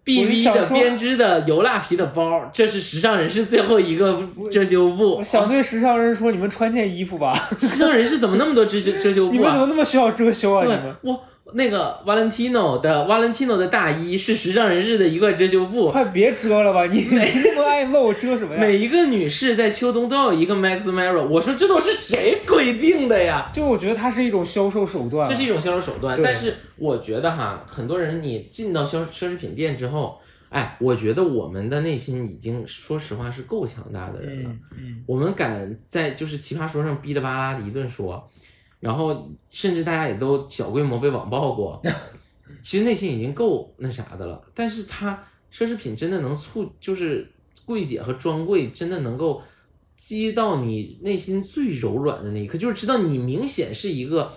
B
我
V 的编织的油蜡皮的包，这是时尚人士最后一个遮羞布
我。想对时尚人说，你们穿件衣服吧。
时尚人士怎么那么多遮羞 遮羞布啊？
们怎么那么需要遮羞啊？你
对
们，
我那个 Valentino 的 Valentino 的大衣是时尚人士的一块遮羞布。
快别遮了吧！你没那么爱露，遮什么呀？
每一个女士在秋冬都要有一个 Max Mara，我说这都是谁规定的呀？
就我觉得它是一种销售手段。
这是一种销售手段，但是我觉得哈，很多人你进到销奢侈品店之后，哎，我觉得我们的内心已经说实话是够强大的人了。
嗯嗯，
我们敢在就是奇葩说上哔哩吧啦的一顿说，然后甚至大家也都小规模被网暴过，其实内心已经够那啥的了。但是它奢侈品真的能促，就是柜姐和专柜真的能够击到你内心最柔软的那一刻，就是知道你明显是一个。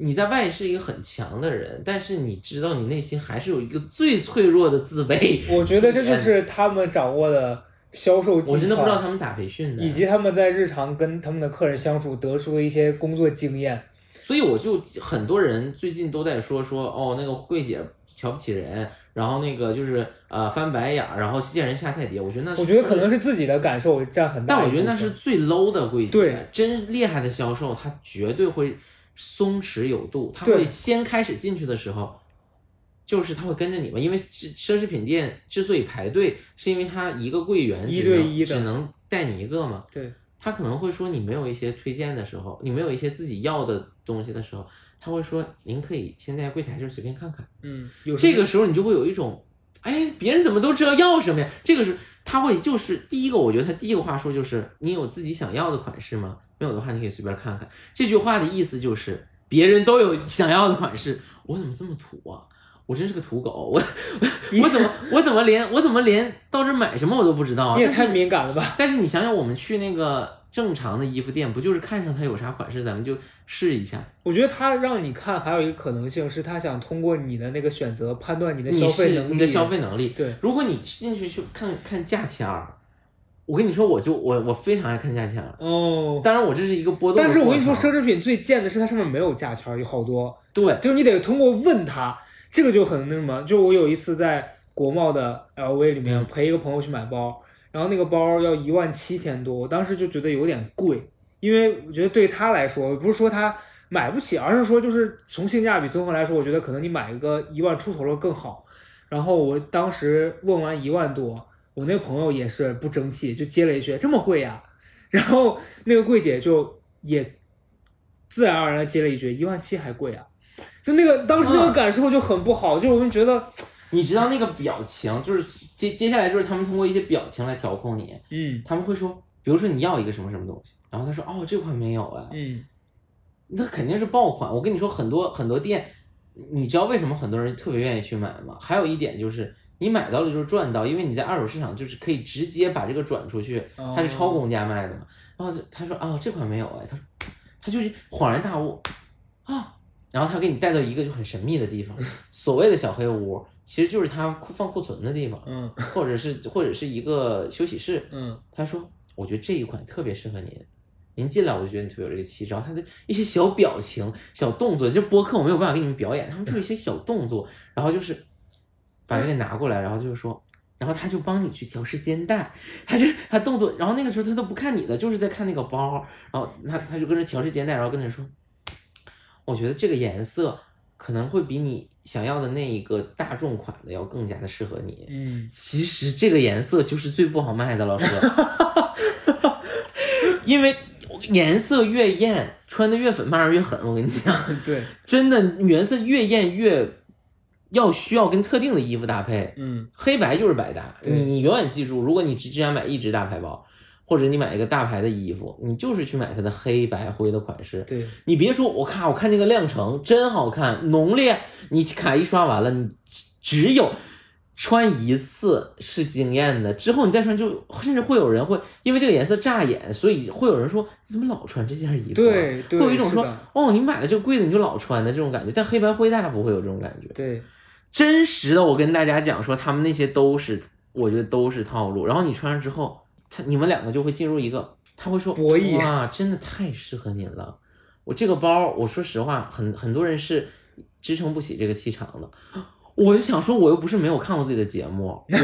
你在外是一个很强的人，但是你知道你内心还是有一个最脆弱的自卑。
我觉得这就是他们掌握的销售技巧，
我真的不知道他们咋培训的，
以及他们在日常跟他们的客人相处得出的一些工作经验。
所以我就很多人最近都在说说哦，那个柜姐瞧不起人，然后那个就是呃翻白眼儿，然后见人下菜碟。我觉得那是
我觉得可能是自己的感受占很大。
但我觉得那是最 low 的柜姐，
对，
真厉害的销售，他绝对会松弛有度，他会先开始进去的时候。就是他会跟着你嘛，因为奢奢侈品店之所以排队，是因为他一个柜员
一对一的
只能带你一个嘛。
对，
他可能会说你没有一些推荐的时候，你没有一些自己要的东西的时候，他会说您可以先在柜台这儿随便看看。
嗯，有
这个时候你就会有一种，哎，别人怎么都知道要什么呀？这个是他会就是第一个，我觉得他第一个话说就是你有自己想要的款式吗？没有的话，你可以随便看看。这句话的意思就是别人都有想要的款式，我怎么这么土啊？我真是个土狗，我我怎么我怎么连我怎么连到这买什么我都不知道啊？
你也太敏感了吧？
但是你想想，我们去那个正常的衣服店，不就是看上它有啥款式，咱们就试一下？
我觉得他让你看，还有一个可能性是他想通过你的那个选择判断你的消费能
你的消费能力。
对，
如果你进去去看看价签儿，我跟你说，我就我我非常爱看价签儿。
哦。
当然，我这是一个波动
但是我跟你说，奢侈品最贱的是它上面没有价签，有好多，
对
就是你得通过问他，这个就很那什么。就我有一次在国贸的 LV 里面
嗯
陪一个朋友去买包，然后那个包要一万七千多，我当时就觉得有点贵，因为我觉得对他来说，不是说他买不起，而是说就是从性价比综合来说，我觉得可能你买一个一万出头的更好。然后我当时问完一万多，我那朋友也是不争气，就接了一句这么贵呀，然后那个柜姐就也自然而然地接了一句一万七还贵啊，就那个当时那个
嗯
感受就很不好，就我们觉得
你知道那个表情，就是接接下来就是他们通过一些表情来调控你，
嗯
他们会说，比如说你要一个什么什么东西，然后他说哦这款没有哎，
嗯
那肯定是爆款。我跟你说，很多很多店，你知道为什么很多人特别愿意去买吗？还有一点就是，你买到了就是赚到，因为你在二手市场就是可以直接把这个转出去，
哦
它是超公价卖的嘛。然后就他说啊、这款没有哎，他说他就是恍然大悟啊，然后他给你带到一个就很神秘的地方，所谓的小黑屋，其实就是他库放库存的地方，
嗯
或者是或者是一个休息室。
嗯
他说：“我觉得这一款特别适合您，您进来我就觉得你特别有这个气质。然后他的一些小表情、小动作，就播客我没有办法给你们表演，他们就是一些小动作，然后就是把人给拿过来，然后就是说，然后他就帮你去调试肩带，他就他动作，然后那个时候他都不看你的，就是在看那个包，然后他他就跟着调试肩带，然后跟着说，我觉得这个颜色可能会比你想要的那一个大众款的要更加的适合你。”
嗯，
其实这个颜色就是最不好卖的，老师，因为颜色越艳，穿的越粉，骂人越狠。我跟你讲，
对，
真的颜色越艳越要需要跟特定的衣服搭配，
嗯
黑白就是百搭。你你永远记住，如果你只只想买一只大牌包，或者你买一个大牌的衣服，你就是去买它的黑白灰的款式。
对，
你别说，我看我看那个亮橙真好看，浓烈。你卡一刷完了，你只只有穿一次是惊艳的，之后你再穿就甚至会有人会因为这个颜色扎眼，所以会有人说你怎么老穿这件衣服、啊？
对对
会有一种说哦，你买了这个贵的你就老穿的这种感觉，但黑白灰大家不会有这种感觉。
对，
真实的，我跟大家讲说，他们那些都是，我觉得都是套路。然后你穿上之后，他你们两个就会进入一个，他会说
博弈
哇，真的太适合您了。我这个包，我说实话，很很多人是支撑不起这个气场的。我就想说，我又不是没有看过自己的节目，我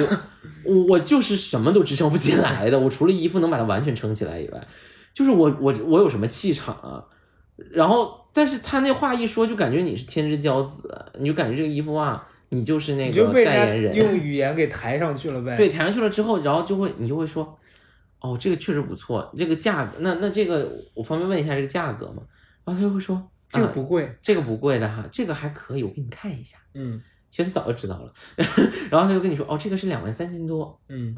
我 我就是什么都支撑不起来的。我除了衣服能把它完全撑起来以外，就是我我我有什么气场啊？然后，但是他那话一说，就感觉你是天之骄子，你就感觉这个衣服啊，你就是那个代言人。
用语言给抬上去了呗。
对，抬上去了之后，然后就会你就会说，哦，这个确实不错，这个价格，那那这个我方便问一下这个价格吗？然后他就会说，
这个
啊
不贵。
这个不贵的哈，这个还可以，我给你看一下。
嗯
其实他早就知道了，然后他就跟你说，哦，这个是两万三千多。
嗯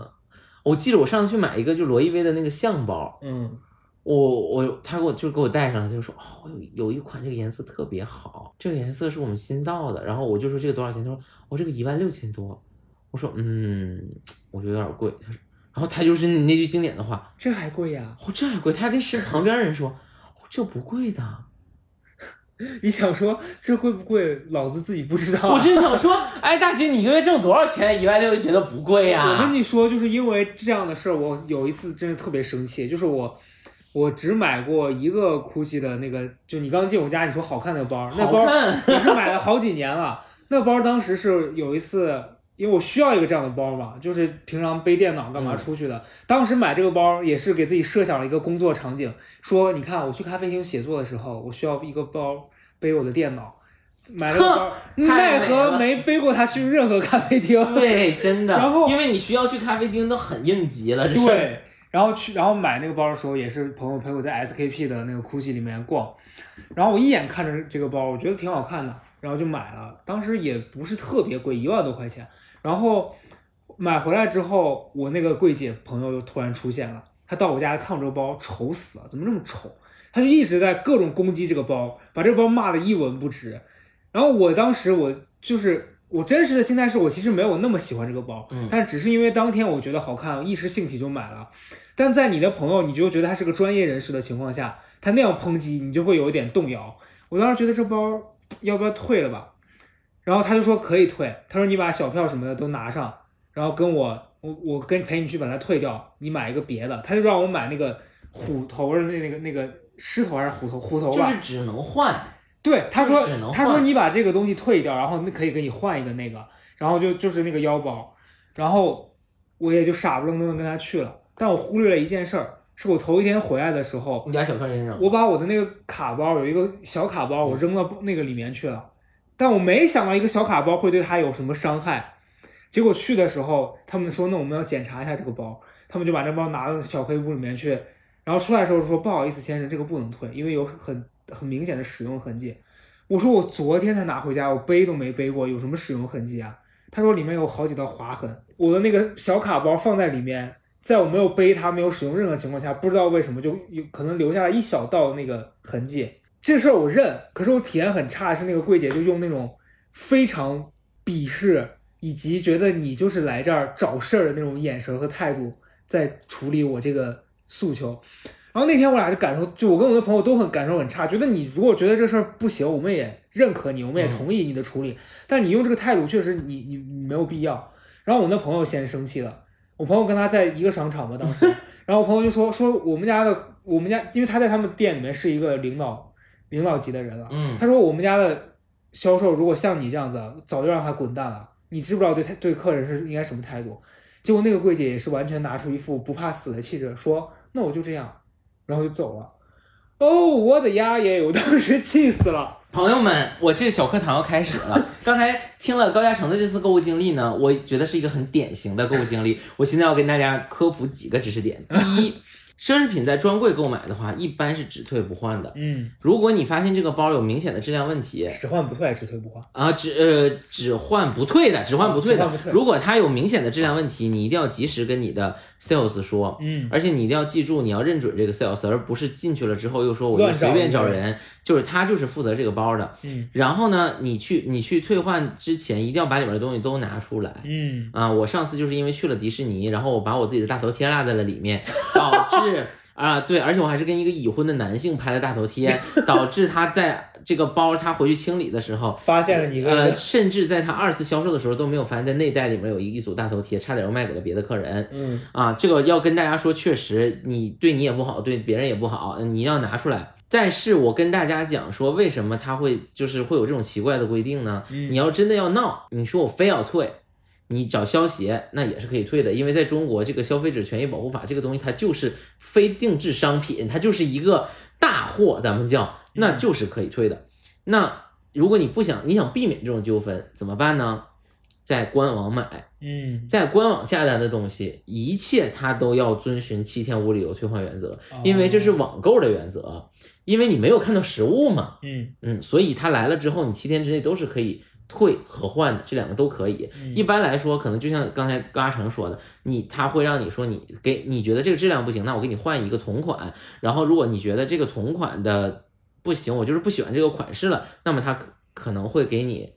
我记得我上次去买一个就罗意威的那个象包，
嗯
我我他给我就给我带上了，他就说哦有有一款这个颜色特别好，这个颜色是我们新到的，然后我就说这个多少钱？他说哦这个一万六千多，我说嗯我觉得有点贵，他说，然后他就是你那句经典的话，
这还贵呀？
哦这还贵，他还跟是旁边人说，哦这不贵的，
你想说这贵不贵？老子自己不知道啊。
我真想说，哎大姐你一个月挣多少钱？一万六就觉得不贵呀、
我跟你说，就是因为这样的事儿，我有一次真的特别生气，就是我我只买过一个 GUCCI 的那个，就你刚进我家你说好看那个包，那包也是买了好几年了。那包当时是有一次，因为我需要一个这样的包嘛，就是平常背电脑干嘛
嗯
出去的。当时买这个包也是给自己设想了一个工作场景，说你看我去咖啡厅写作的时候，我需要一个包背我的电脑。买了个包，奈何没背过它去任何咖啡厅。
对，真的，
然后
因为你需要去咖啡厅都很应急了，这
对，然后去，然后买那个包的时候，也是朋友陪我在 SKP 的那个 GUCCI 里面逛，然后我一眼看着这个包，我觉得挺好看的，然后就买了。当时也不是特别贵，一万多块钱。然后买回来之后，我那个柜姐朋友又突然出现了，她到我家看我这个包，丑死了，怎么这么丑？她就一直在各种攻击这个包，把这个包骂得一文不值。然后我当时我就是我真实的心态是我其实没有那么喜欢这个包，
嗯
但只是因为当天我觉得好看，一时兴起就买了。但在你的朋友你就觉得他是个专业人士的情况下，他那样抨击你就会有一点动摇。我当时觉得这包 要不要退了吧？然后他就说可以退，他说你把小票什么的都拿上，然后跟我我我跟陪你去把它退掉，你买一个别的。他就让我买那个虎头的那那个那个狮头还是虎头虎头吧？
就是只能换。
对，他说
就是
他说你把这个东西退掉，然后那可以给你换一个那个，然后就就是那个腰包，然后我也就傻不愣登的跟他去了，但我忽略了一件事儿，是我头一天回来的时候，
你把小票扔扔。
我把我的那个卡包有一个小卡包，我扔到那个里面去了，但我没想到一个小卡包会对他有什么伤害，结果去的时候，他们说那我们要检查一下这个包，他们就把这包拿到小黑屋里面去，然后出来的时候说不好意思先生，这个不能退，因为有很很明显的使用痕迹。我说我昨天才拿回家，我背都没背过，有什么使用痕迹啊？他说里面有好几道划痕，我的那个小卡包放在里面，在我没有背它、没有使用任何情况下，不知道为什么就有可能留下了一小道那个痕迹。这事儿我认，可是我体验很差，是那个柜姐就用那种非常鄙视以及觉得你就是来这儿找事儿的那种眼神和态度，在处理我这个诉求。然后那天我俩就感受，就我跟我的朋友都很感受很差，觉得你如果觉得这事儿不行，我们也认可你，我们也同意你的处理，但你用这个态度确实你你你没有必要。然后我那朋友先生气了，我朋友跟他在一个商场嘛当时，然后我朋友就说说我们家的我们家，因为他在他们店里面是一个领导领导级的人了，
嗯
他说我们家的销售如果像你这样子，早就让他滚蛋了。你知不知道对他对客人是应该什么态度？结果那个柜姐也是完全拿出一副不怕死的气质，说那我就这样，然后就走了。哦，我的丫耶！我当时气死了。
朋友们，我这小课堂要开始了。刚才听了高嘉诚的这次购物经历呢，我觉得是一个很典型的购物经历。我现在要跟大家科普几个知识点。第一，奢侈品在专柜购买的话，一般是只退不换的。
嗯，
如果你发现这个包有明显的质量问题，
只换不退，只退不换。
啊，只呃只换不退的，只换不退的。
只换不退
如果它有明显的质量问题，你一定要及时跟你的 sales 说。
嗯
而且你一定要记住，你要认准这个 sales，而不是进去了之后又说我就随便找人，就是他就是负责这个包的。
嗯
然后呢，你去你去退换之前，一定要把里面的东西都拿出来。
嗯
啊，我上次就是因为去了迪士尼，然后我把我自己的大头贴落在了里面，导致啊对，而且我还是跟一个已婚的男性拍的大头贴，导致他在这个包他回去清理的时候，
发现了一个
呃，甚至在他二次销售的时候都没有发现，在内袋里面有一一组大头贴，差点又卖给了别的客人。
嗯
啊，这个要跟大家说，确实你对你也不好，对别人也不好，你要拿出来。但是我跟大家讲说，为什么他会就是会有这种奇怪的规定呢？
嗯
你要真的要闹，你说我非要退，你找消协那也是可以退的，因为在中国这个消费者权益保护法这个东西，它就是非定制商品，它就是一个大货，咱们叫，那就是可以退的。那如果你不想，你想避免这种纠纷，怎么办呢？在官网买，
嗯，
在官网下单的东西，一切它都要遵循七天无理由退换原则，因为这是网购的原则，因为你没有看到实物嘛，
嗯
嗯，所以它来了之后，你七天之内都是可以退和换的，这两个都可以。
嗯
一般来说，可能就像刚才高阿成说的，你他会让你说你给你觉得这个质量不行，那我给你换一个同款，然后如果你觉得这个同款的不行，我就是不喜欢这个款式了，那么他可可能会给你。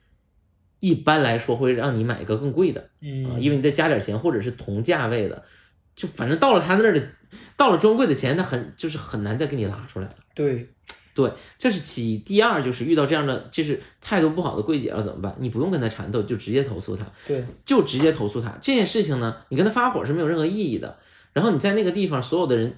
一般来说会让你买一个更贵的，啊，
嗯，
因为你再加点钱，或者是同价位的，就反正到了他那儿的，到了专柜的钱，他很就是很难再给你拉出来了。
对，
对，这是其一。第二就是遇到这样的就是态度不好的柜姐了怎么办？你不用跟他缠斗，就直接投诉他，
对，
就直接投诉他。这件事情呢，你跟他发火是没有任何意义的。然后你在那个地方，所有的人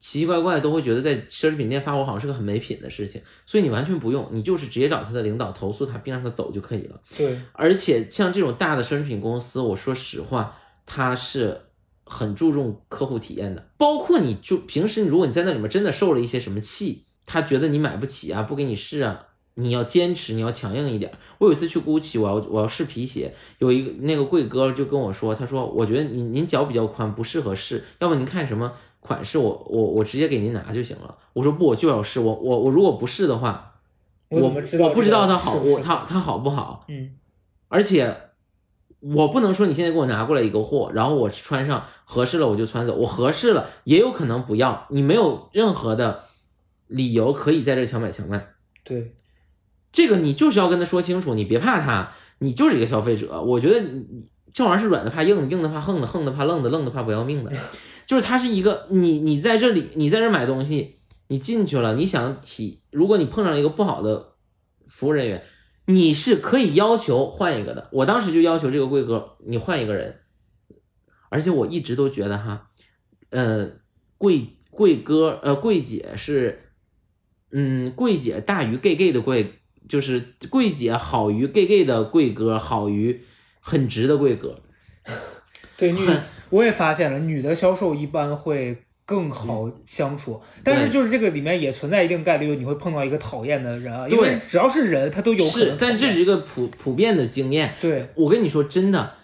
奇奇怪怪都会觉得在奢侈品店发火好像是个很没品的事情，所以你完全不用，你就是直接找他的领导投诉他，并让他走就可以了。
对，
而且像这种大的奢侈品公司，我说实话，它是很注重客户体验的。包括你就平时，如果你在那里面真的受了一些什么气，他觉得你买不起啊，不给你试啊，你要坚持，你要强硬一点。我有一次去 GUCCI，我要我要试皮鞋，有一个那个贵哥就跟我说，他说我觉得您您脚比较宽，不适合试，要不您看什么款式，我我我直接给您拿就行了。我说不，我就要试，我我我如果不试的话，
我怎么知道
我不知道它好，
是不
它它好不好？
嗯
而且我不能说你现在给我拿过来一个货，然后我穿上合适了我就穿走，我合适了也有可能不要，你没有任何的理由可以在这强买强卖。
对，
这个你就是要跟他说清楚，你别怕他，你就是一个消费者。我觉得你你这玩意儿是软的怕硬的，硬的怕横的，横的怕愣的，愣的怕不要命的。就是它是一个你你在这里你在这买东西，你进去了，你想体，如果你碰上一个不好的服务人员，你是可以要求换一个的。我当时就要求这个贵哥，你换一个人。而且我一直都觉得哈，呃，贵贵哥呃贵姐是，嗯，贵姐大于 gay gay 的贵，就是贵姐好于 gay gay 的贵哥，好于很直的贵哥。
对女
很，
我也发现了，女的销售一般会更好相处，但是就是这个里面也存在一定概率，你会碰到一个讨厌的人啊，因为只要是人，他都有可能。，
是但是这是一个普普遍的经验。
对，
我跟你说，真的，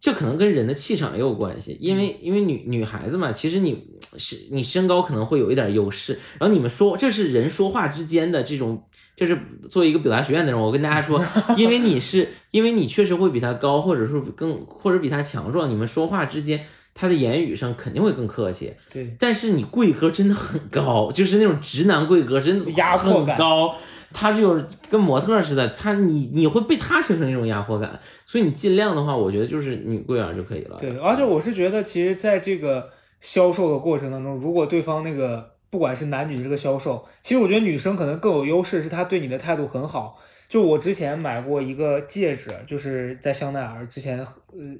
这可能跟人的气场也有关系，因为因为女女孩子嘛，其实你是你身高可能会有一点优势，然后你们说这是人说话之间的这种，就是作为一个表达学院的人，我跟大家说，因为你是因为你确实会比他高，或者说更或者比他强壮，你们说话之间。他的言语上肯定会更客气，
对，
但是你贵哥真的很高，就是那种直男贵哥，真的
压迫感
高。他就是跟模特似的，他你你会被他形成一种压迫感，所以你尽量的话，我觉得就是女柜员就可以了。
对，而且我是觉得，其实在这个销售的过程当中，如果对方那个不管是男女这个销售，其实我觉得女生可能更有优势，是她对你的态度很好。就我之前买过一个戒指，就是在香奈儿之前，呃，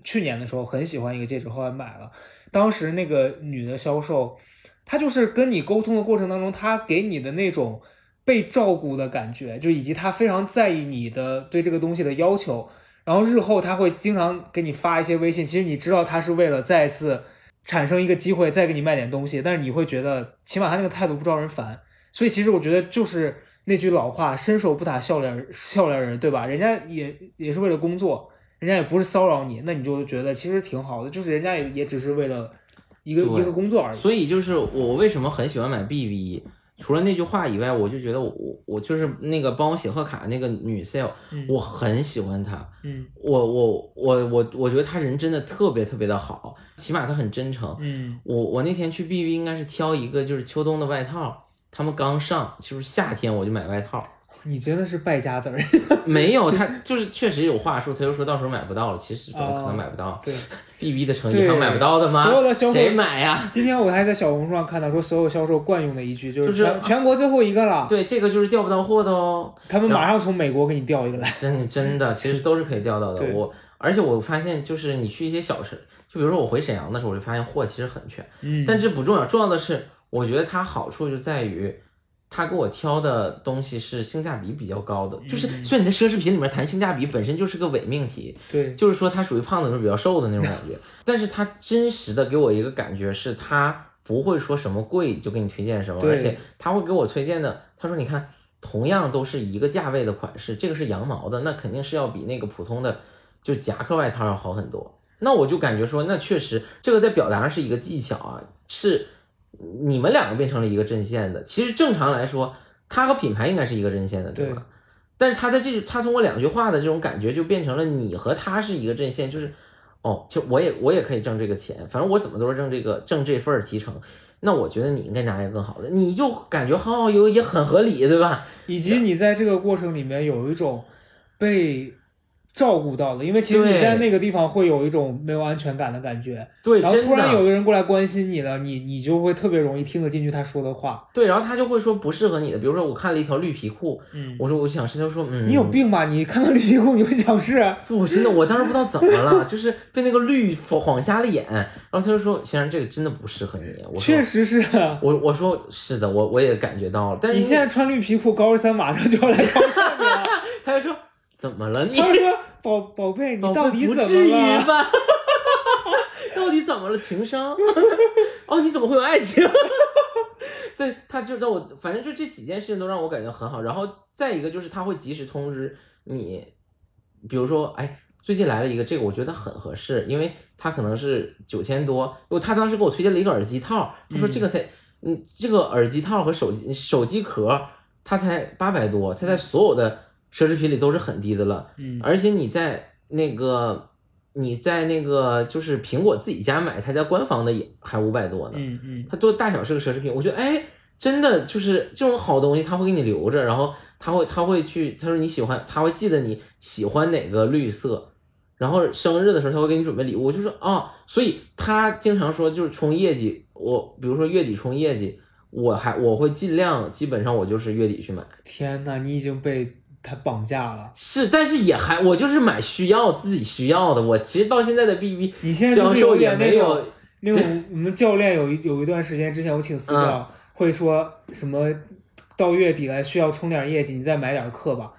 去年的时候很喜欢一个戒指，后来买了。当时那个女的销售，她就是跟你沟通的过程当中，她给你的那种被照顾的感觉，就以及他非常在意你的对这个东西的要求。然后日后他会经常给你发一些微信，其实你知道他是为了再一次产生一个机会，再给你卖点东西，但是你会觉得起码他那个态度不招人烦。所以其实我觉得就是那句老话，伸手不打笑脸笑脸人，对吧？人家也也是为了工作，人家也不是骚扰你，那你就觉得其实挺好的，就是人家也也只是为了一个一个工作而已。
所以就是我为什么很喜欢买 BB，除了那句话以外，我就觉得我我我就是那个帮我写贺卡那个女 sale，、
嗯
我很喜欢她。
嗯
我我我我我觉得她人真的特别特别的好，起码她很真诚。
嗯
我我那天去 BB 应该是挑一个就是秋冬的外套，他们刚上，就是夏天我就买外套。
你真的是败家子儿。
没有，他就是确实有话术，他就说到时候买不到了，其实怎么可能买不到、
对
，b b 的成绩
对
还买不到的吗？
所有的销售
谁买呀？
今天我还在小红书上看到说，所有销售惯用的一句就
就是
全国最后一个了，
对，这个就是调不到货的哦。
他们马上从美国给你调一个来。
真真的，其实都是可以调到的。我而且我发现，就是你去一些小城，就比如说我回沈阳的时候，我就发现货其实很全。
嗯，
但这不重要，重要的是，我觉得它好处就在于，他给我挑的东西是性价比比较高的。就是
嗯
虽然你在奢侈品里面谈性价比本身就是个伪命题，
对，
就是说他属于胖子里面比较瘦的那种感觉，但是他真实的给我一个感觉是，他不会说什么贵就给你推荐什么，而且他会给我推荐的，他说你看，同样都是一个价位的款式，这个是羊毛的，那肯定是要比那个普通的就夹克外套要好很多。那我就感觉说，那确实这个在表达上是一个技巧啊，是你们两个变成了一个阵线的。其实正常来说，他和品牌应该是一个阵线的，对吧？
对
但是他在这，他通过两句话的这种感觉，就变成了你和他是一个阵线，就是，哦，就我也我也可以挣这个钱，反正我怎么都是挣这个挣这份儿提成，那我觉得你应该拿一个更好的，你就感觉很好，有也很合理，对吧？
以及你在这个过程里面有一种被照顾到了，因为其实你在那个地方会有一种没有安全感的感觉，
对，
然后突然有一，个人过来关心你了，你你就会特别容易听得进去他说的话。
对，然后他就会说不适合你的，比如说我看了一条绿皮裤，
嗯，
我说我想试，他说嗯，
你有病吧？你看到绿皮裤你会想试？
我，真的，我当时不知道怎么了，就是被那个绿晃瞎了眼，然后他就说先生这个真的不适合你，我
确实是。
我我说是的，我我也感觉到了，但是
你现在穿绿皮裤，高二三马上就要来超市你了。
他就说怎么了你？
他说：“宝宝贝，你到底怎
不至于
么了？
吧？到底怎么了？情商？哦，你怎么会有爱情？对，他就让我，反正就这几件事情都让我感觉很好。然后再一个就是他会及时通知你，比如说，哎，最近来了一个这个，我觉得很合适，因为他可能是九千多，因为他当时给我推荐了一个耳机套，他说
嗯
这个才，嗯，这个耳机套和手机手机壳，他才八百多，他在所有的奢侈品里都是很低的了。
嗯，
而且你在那个你在那个就是苹果自己家买，他家官方的也还五百多呢。
嗯嗯，
它多大小是个奢侈品，我觉得哎，真的就是这种好东西，他会给你留着，然后他会他会去，他说你喜欢，他会记得你喜欢哪个绿色，然后生日的时候他会给你准备礼物，我就说啊，所以他经常说就是冲业绩，我比如说月底冲业绩，我还我会尽量，基本上我就是月底去买。
天哪，你已经被他绑架了。
是，但是也还我就是买需要自己需要的。我其实到现在的 BB
你现在
销售也没有
种那种我们教练有一有一段时间之前我请私教、会说什么到月底了需要冲点业绩，你再买点课吧。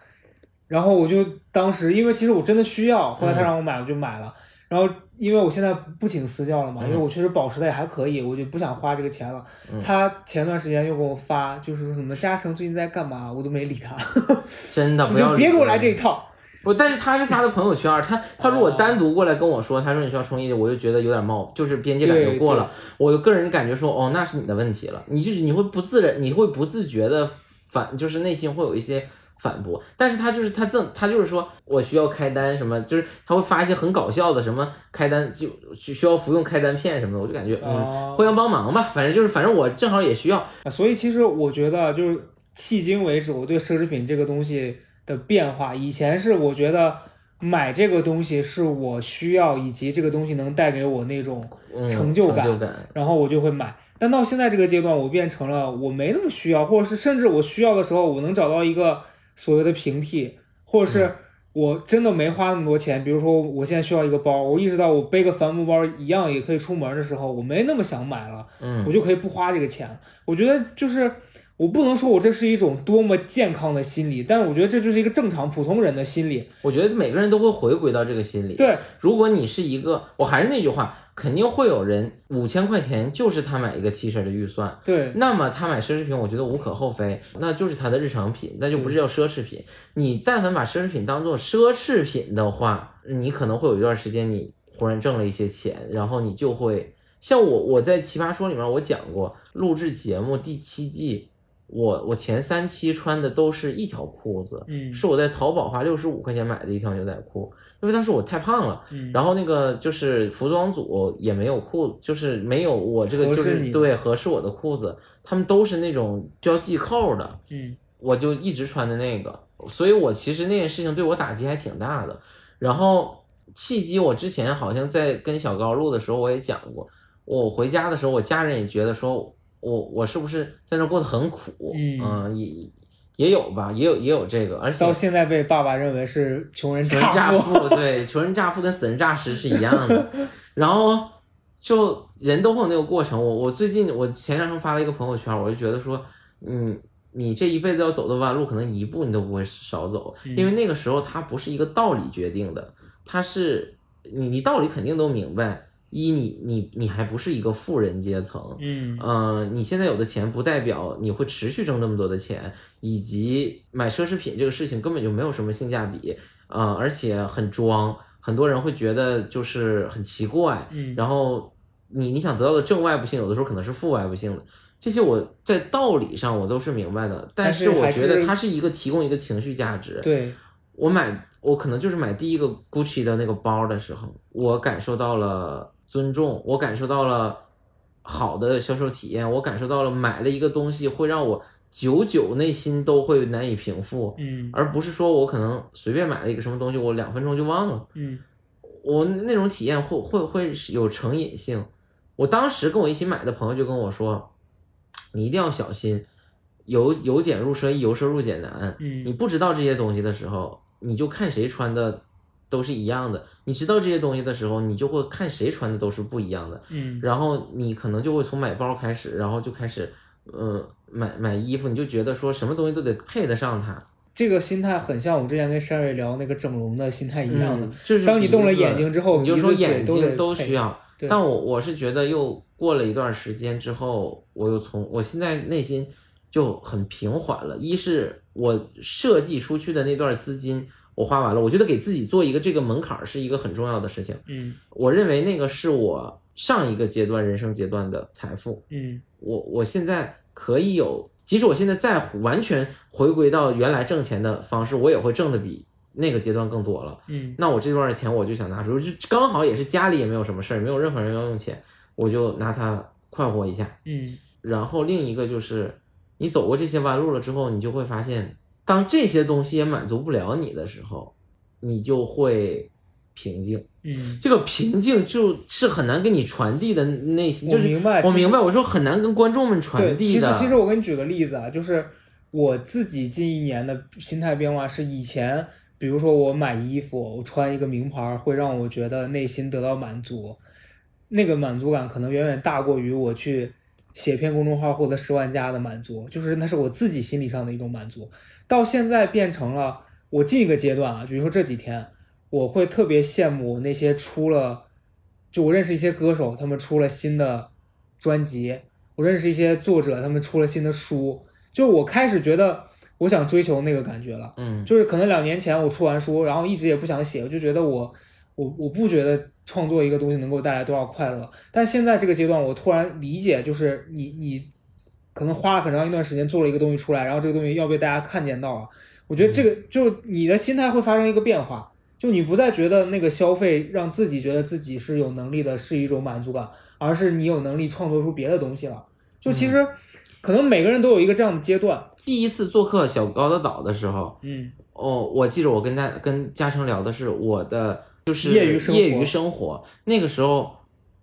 然后我就当时因为其实我真的需要，后来他让我买我就买了。然后因为我现在不请私教了嘛，
嗯
因为我确实保持的也还可以，我就不想花这个钱了。
嗯
他前段时间又给我发，就是说什么嘉诚最近在干嘛，我都没理他，
真的 不要理
别给我来这一套。
不，但是他是发的朋友圈儿，他 他如果单独过来跟我说，他说你需要充一，我就觉得有点冒，就是边界感就
对
过了。我个人感觉说，哦，那是你的问题了，你就是你会不自然，你会不自觉的反，就是内心会有一些反驳。但是他就是他正他就是说我需要开单什么，就是他会发一些很搞笑的什么开单就需需要服用开单片什么的，我就感觉嗯，
哦
互相帮忙吧，反正就是反正我正好也需要，
啊，所以其实我觉得，就是迄今为止，我对奢侈品这个东西的变化，以前是我觉得买这个东西是我需要，以及这个东西能带给我那种
嗯，
成就感
成就感，
然后我就会买。但到现在这个阶段，我变成了我没那么需要，或者是甚至我需要的时候，我能找到一个所谓的平替，或者是我真的没花那么多钱。比如说，我现在需要一个包，我意识到我背个帆布包一样也可以出门的时候，我没那么想买了，
嗯
我就可以不花这个钱。我觉得就是我不能说我这是一种多么健康的心理，但是我觉得这就是一个正常普通人的心理。
我觉得每个人都会回归到这个心理。
对，
如果你是一个，我还是那句话，肯定会有人五千块钱就是他买一个 T 恤的预算，
对，
那么他买奢侈品，我觉得无可厚非，那就是他的日常品，那就不是叫奢侈品。你但凡把奢侈品当做奢侈品的话，你可能会有一段时间你忽然挣了一些钱，然后你就会像我我在奇葩说里面我讲过，录制节目第七季，我我前三期穿的都是一条裤子，
嗯
是我在淘宝花六十五块钱买的一条牛仔裤，因为当时我太胖了。
嗯，
然后那个就是服装组也没有裤，就是没有我这个就是对合适我的裤子，他们都是那种需要系扣的，
嗯
我就一直穿的那个，所以我其实那件事情对我打击还挺大的。然后契机，我之前好像在跟小高录的时候我也讲过，我回家的时候，我家人也觉得说我我是不是在那过得很苦，
嗯
也也有吧，也有也有这个，而且
到现在被爸爸认为是穷人
穷人
乍
乍富，对，穷人乍富跟死人诈尸是一样的。然后就人都会有那个过程。我我最近我前两天发了一个朋友圈，我就觉得说，嗯，你这一辈子要走的弯路，可能一步你都不会少走，因为那个时候它不是一个道理决定的，它是你你道理肯定都明白。一，你你你还不是一个富人阶层，
嗯。
嗯，你现在有的钱不代表你会持续挣那么多的钱，以及买奢侈品这个事情根本就没有什么性价比，呃，而且很装，很多人会觉得就是很奇怪，
嗯。
然后你你想得到的正外部性，有的时候可能是负外部性的，这些我在道理上我都是明白的，但
但是
我觉得它是一个提供一个情绪价值，
对，
我买，我可能就是买第一个 Gucci 的那个包的时候，我感受到了尊重，我感受到了好的销售体验，我感受到了买了一个东西会让我久久内心都会难以平复，
嗯
而不是说我可能随便买了一个什么东西，我两分钟就忘了，
嗯
我那种体验会会会有成瘾性。我当时跟我一起买的朋友就跟我说，你一定要小心，由由俭入奢易，由奢入俭难。
嗯
你不知道这些东西的时候，你就看谁穿的都是一样的；你知道这些东西的时候，你就会看谁穿的都是不一样的。
嗯
然后你可能就会从买包开始，然后就开始，呃，买买衣服，你就觉得说什么东西都得配得上它。
这个心态很像我之前跟山瑞聊那个整容的心态一样的。
嗯就是
当你动了眼睛之后
你就说眼睛
都
需要。但我我是觉得又过了一段时间之后，我又从我现在内心就很平缓了。一是我设计出去的那段资金我花完了，我觉得给自己做一个这个门槛儿是一个很重要的事情。
嗯
我认为那个是我上一个阶段人生阶段的财富。
嗯
我我现在可以有，即使我现在再完全回归到原来挣钱的方式，我也会挣的比那个阶段更多了。
嗯
那我这段的钱我就想拿出，就刚好也是家里也没有什么事儿，没有任何人要用钱，我就拿它快活一下。
嗯
然后另一个就是，你走过这些弯路了之后，你就会发现，当这些东西也满足不了你的时候，你就会平静。
嗯，
这个平静就是很难给你传递的内心，就是
我明白
我明白，我说很难跟观众们传，递的。
其实其实我给你举个例子啊，就是我自己近一年的心态变化是以前，比如说我买衣服，我穿一个名牌儿，会让我觉得内心得到满足，那个满足感可能远远大过于我去写篇公众号获得十万加的满足，就是那是我自己心理上的一种满足。到现在变成了我近一个阶段啊，比如说这几天，我会特别羡慕那些出了，就我认识一些歌手，他们出了新的专辑，我认识一些作者，他们出了新的书，就是我开始觉得我想追求那个感觉了。
嗯
就是可能两年前我出完书，然后一直也不想写，我就觉得我我我不觉得创作一个东西能给我带来多少快乐。但现在这个阶段，我突然理解，就是你你可能花了很长一段时间做了一个东西出来，然后这个东西要被大家看见到了。我觉得这个就是你的心态会发生一个变化，就你不再觉得那个消费让自己觉得自己是有能力的，是一种满足感，而是你有能力创作出别的东西了。就其实可能每个人都有一个这样的阶段，
第一次做客小高的岛的时候，
嗯
哦，我记着我跟大跟嘉诚聊的是我的就是
业余生活
业余生活。那个时候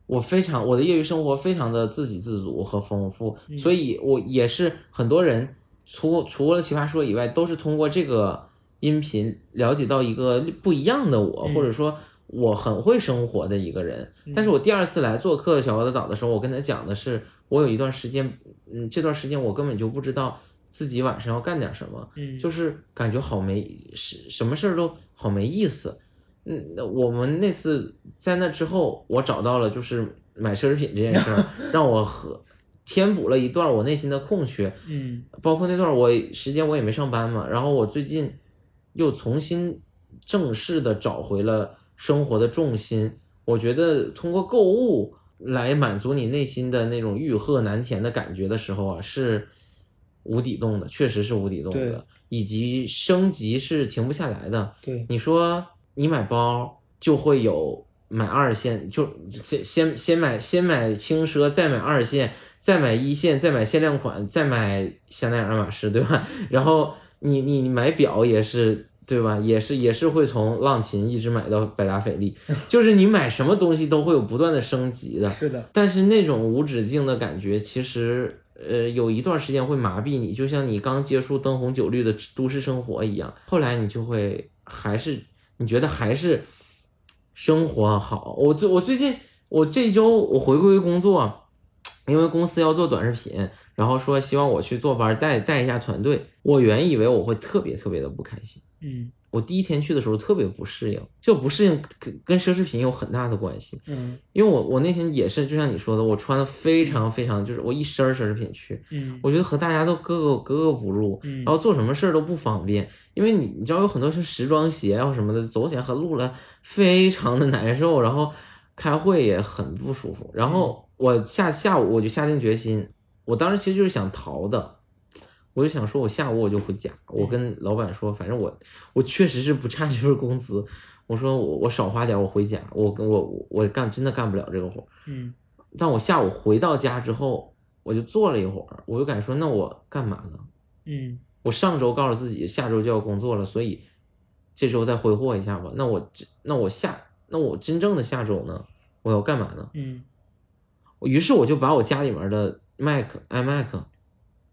我非常我的业余生活非常的自给自足和丰富，
嗯
所以我也是很多人除除了奇葩说以外，都是通过这个音频了解到一个不一样的我，
嗯
或者说。我很会生活的一个人，
嗯
但是我第二次来做客小高的岛的时候，我跟他讲的是，我有一段时间，嗯，这段时间我根本就不知道自己晚上要干点什么，
嗯，
就是感觉好没什什么事儿都好没意思。嗯，那我们那次在那之后，我找到了就是买奢侈品这件事儿，让我和填补了一段我内心的空缺。
嗯
包括那段我时间我也没上班嘛，然后我最近又重新正式的找回了生活的重心。我觉得通过购物来满足你内心的那种欲壑难填的感觉的时候啊，是无底洞的，确实是无底洞的，以及升级是停不下来的。
对，
你说你买包就会有买二线，就先先先买先买轻奢，再买二线，再买一线，再买限量款，再买香奈儿、爱马仕，对吧？然后你你你买表也是。对吧？也是也是会从浪琴一直买到百达翡丽，就是你买什么东西都会有不断的升级的。
是的，
但是那种无止境的感觉，其实呃有一段时间会麻痹你，就像你刚接触灯红酒绿的都市生活一样，后来你就会还是你觉得还是生活好。我最我最近我这周我回归工作，因为公司要做短视频，然后说希望我去做班带带一下团队，我原以为我会特别特别的不开心。
嗯
我第一天去的时候特别不适应，就不适应跟跟奢侈品有很大的关系。
嗯
因为我我那天也是，就像你说的，我穿的非常非常，就是我一身奢侈品去，
嗯
我觉得和大家都格格格格不入，
嗯
然后做什么事儿都不方便，因为你你知道有很多是时装鞋啊什么的，走起来和路了非常的难受，然后开会也很不舒服，然后我下下午我就下定决心，我当时其实就是想逃的。我就想说，我下午我就回家。我跟老板说，反正我我确实是不差这份工资。我说我我少花点，我回家。我跟我我我干真的干不了这个活。
嗯
但我下午回到家之后，我就坐了一会儿，我就敢说，那我干嘛呢？
嗯
我上周告诉自己下周就要工作了，所以这周再挥霍一下吧。那我这那我下那我真正的下周呢？我要干嘛呢？
嗯
于是我就把我家里面的 Mac iMac，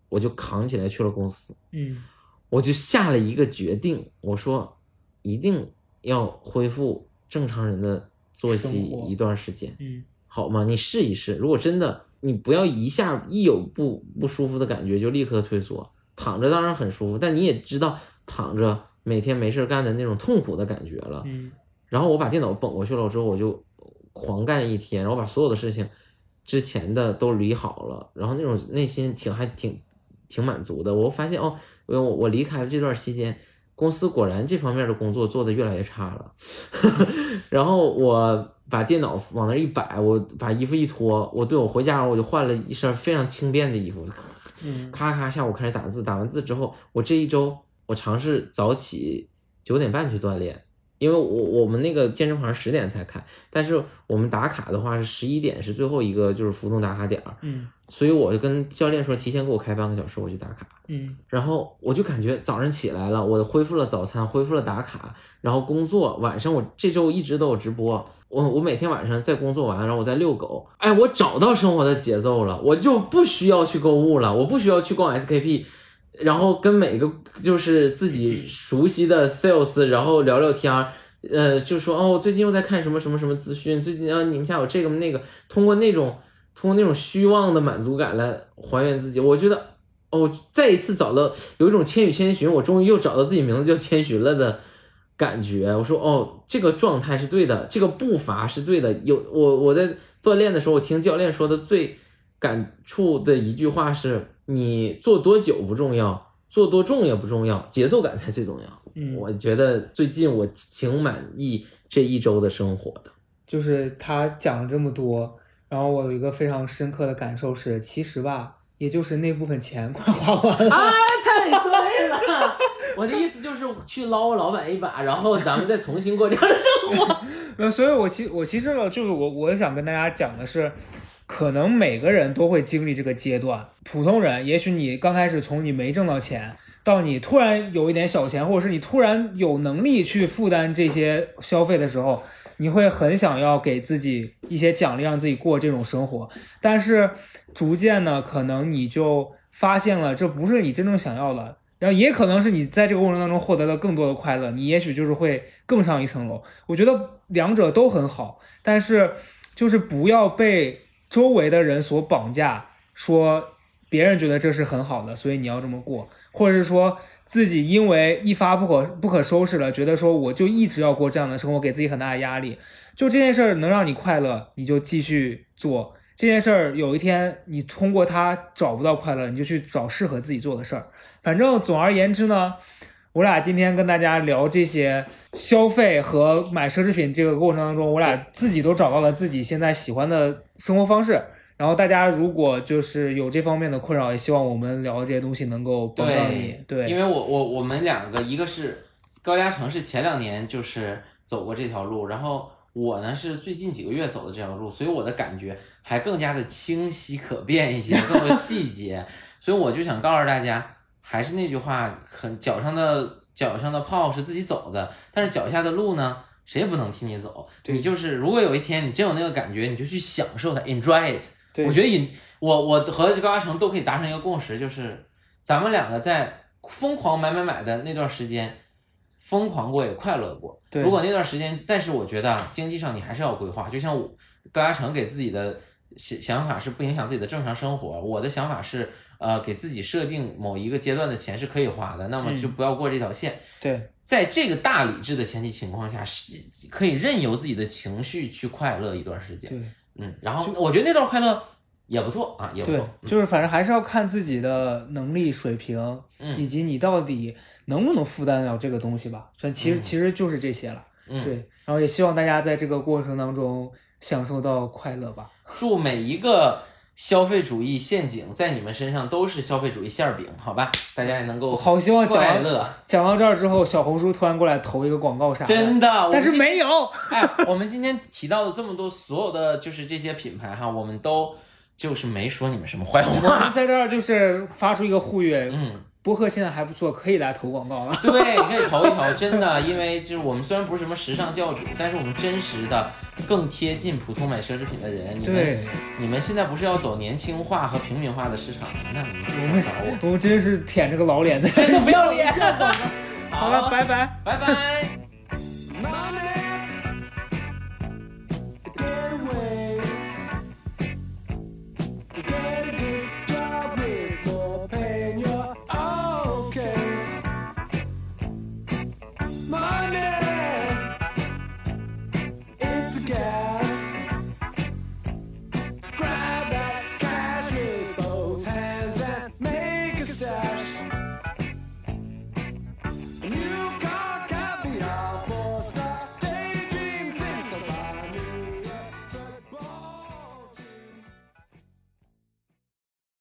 我就扛起来去了公司。
嗯
我就下了一个决定，我说一定要恢复正常人的作息一段时间。
嗯
好吗？你试一试，如果真的你不要一下一有不不舒服的感觉就立刻退缩，躺着当然很舒服，但你也知道躺着每天没事干的那种痛苦的感觉了。
嗯
然后我把电脑绷过去了之后，我就狂干一天，然后把所有的事情之前的都理好了，然后那种内心挺还挺挺满足的。我发现哦，我我离开了这段期间，公司果然这方面的工作做得越来越差了。然后我把电脑往那儿一摆，我把衣服一脱，我对我回家我就换了一身非常轻便的衣服，
嗯
咔咔下午开始打字，打完字之后，我这一周我尝试早起九点半去锻炼，因为我我们那个健身房十点才开，但是我们打卡的话是十一点是最后一个就是浮动打卡点儿，
嗯。
所以我就跟教练说提前给我开半个小时我去打卡，
嗯。
然后我就感觉早上起来了，我恢复了早餐，恢复了打卡，然后工作，晚上我这周一直都有直播，我我每天晚上在工作完，然后我在遛狗，哎，我找到生活的节奏了，我就不需要去购物了，我不需要去逛 SKP，然后跟每个就是自己熟悉的 sales，然后聊聊天儿。呃，就说哦，最近又在看什么什么什么资讯，最近啊，你们家有这个那个，通过那种通过那种虚妄的满足感来还原自己，我觉得哦，再一次找到有一种千与千寻，我终于又找到自己名字叫千寻了的感觉。我说哦，这个状态是对的，这个步伐是对的。有我我在锻炼的时候，我听教练说的最感触的一句话是：你做多久不重要，做多重也不重要，节奏感才最重要。
嗯
我觉得最近我挺满意这一周的生活的。
就是他讲了这么多，然后我有一个非常深刻的感受是，其实吧，也就是那部分钱快花完了。
啊，太对了！我的意思就是去捞老板一把，然后咱们再重新过这样的生活。
那所以我其我其实呢，就是我我想跟大家讲的是，可能每个人都会经历这个阶段。普通人，也许你刚开始从你没挣到钱，到你突然有一点小钱，或者是你突然有能力去负担这些消费的时候，你会很想要给自己一些奖励，让自己过这种生活。但是逐渐呢，可能你就发现了这不是你真正想要的。然后也可能是你在这个过程当中获得了更多的快乐，你也许就是会更上一层楼。我觉得两者都很好，但是就是不要被周围的人所绑架，说别人觉得这是很好的，所以你要这么过，或者是说自己因为一发不可不可收拾了，觉得说我就一直要过这样的生活，给自己很大的压力。就这件事儿能让你快乐，你就继续做。这件事儿有一天你通过它找不到快乐，你就去找适合自己做的事儿。反正总而言之呢，我俩今天跟大家聊这些消费和买奢侈品这个过程当中，我俩自己都找到了自己现在喜欢的生活方式。然后大家如果就是有这方面的困扰，也希望我们聊的这些东西能够帮到你。对，
因为我我我们两个，一个是高嘉诚是前两年就是走过这条路，然后我呢是最近几个月走的这条路，所以我的感觉还更加的清晰可辨一些，更多细节。所以我就想告诉大家，还是那句话，很脚上的脚上的泡是自己走的，但是脚下的路呢，谁也不能替你走。你就是如果有一天你真有那个感觉，你就去享受它，enjoy it。我觉得引我我和高嘉诚都可以达成一个共识，就是咱们两个在疯狂买买买的那段时间，疯狂过也快乐过。
对
如果那段时间，但是我觉得啊经济上你还是要规划。就像我高嘉诚给自己的想想法是不影响自己的正常生活，我的想法是呃给自己设定某一个阶段的钱是可以花的，那么就不要过这条线。
对
在这个大理智的前提情况下，是可以任由自己的情绪去快乐一段时间。
对
嗯，然后我觉得那段快乐也不错啊，也不
对
错。，
就是反正还是要看自己的能力水平，
嗯
以及你到底能不能负担了这个东西吧。所以其实、
嗯
其实就是这些了。
嗯，
对，然后也希望大家在这个过程当中享受到快乐吧。
祝每一个消费主义陷阱在你们身上都是消费主义馅儿饼，好吧？大家也能够
好希望
快乐。
讲到这儿之后，小红书突然过来投一个广告啥的，
真的，
但是没有。
哎，我们今天提到的这么多所有的就是这些品牌哈，我们都就是没说你们什么坏话
我们。在这儿就是发出一个呼吁，
嗯，
播客现在还不错，可以来投广告了。
对，你可以投一投，真的，因为就是我们虽然不是什么时尚教主，但是我们真实的更贴近普通买奢侈品的人。你们
对，
你们现在不是要走年轻化和平民化的市场吗？那你们就少找我，
我们真是舔着个老脸在这
真的不要脸。
好了，拜拜。
拜拜。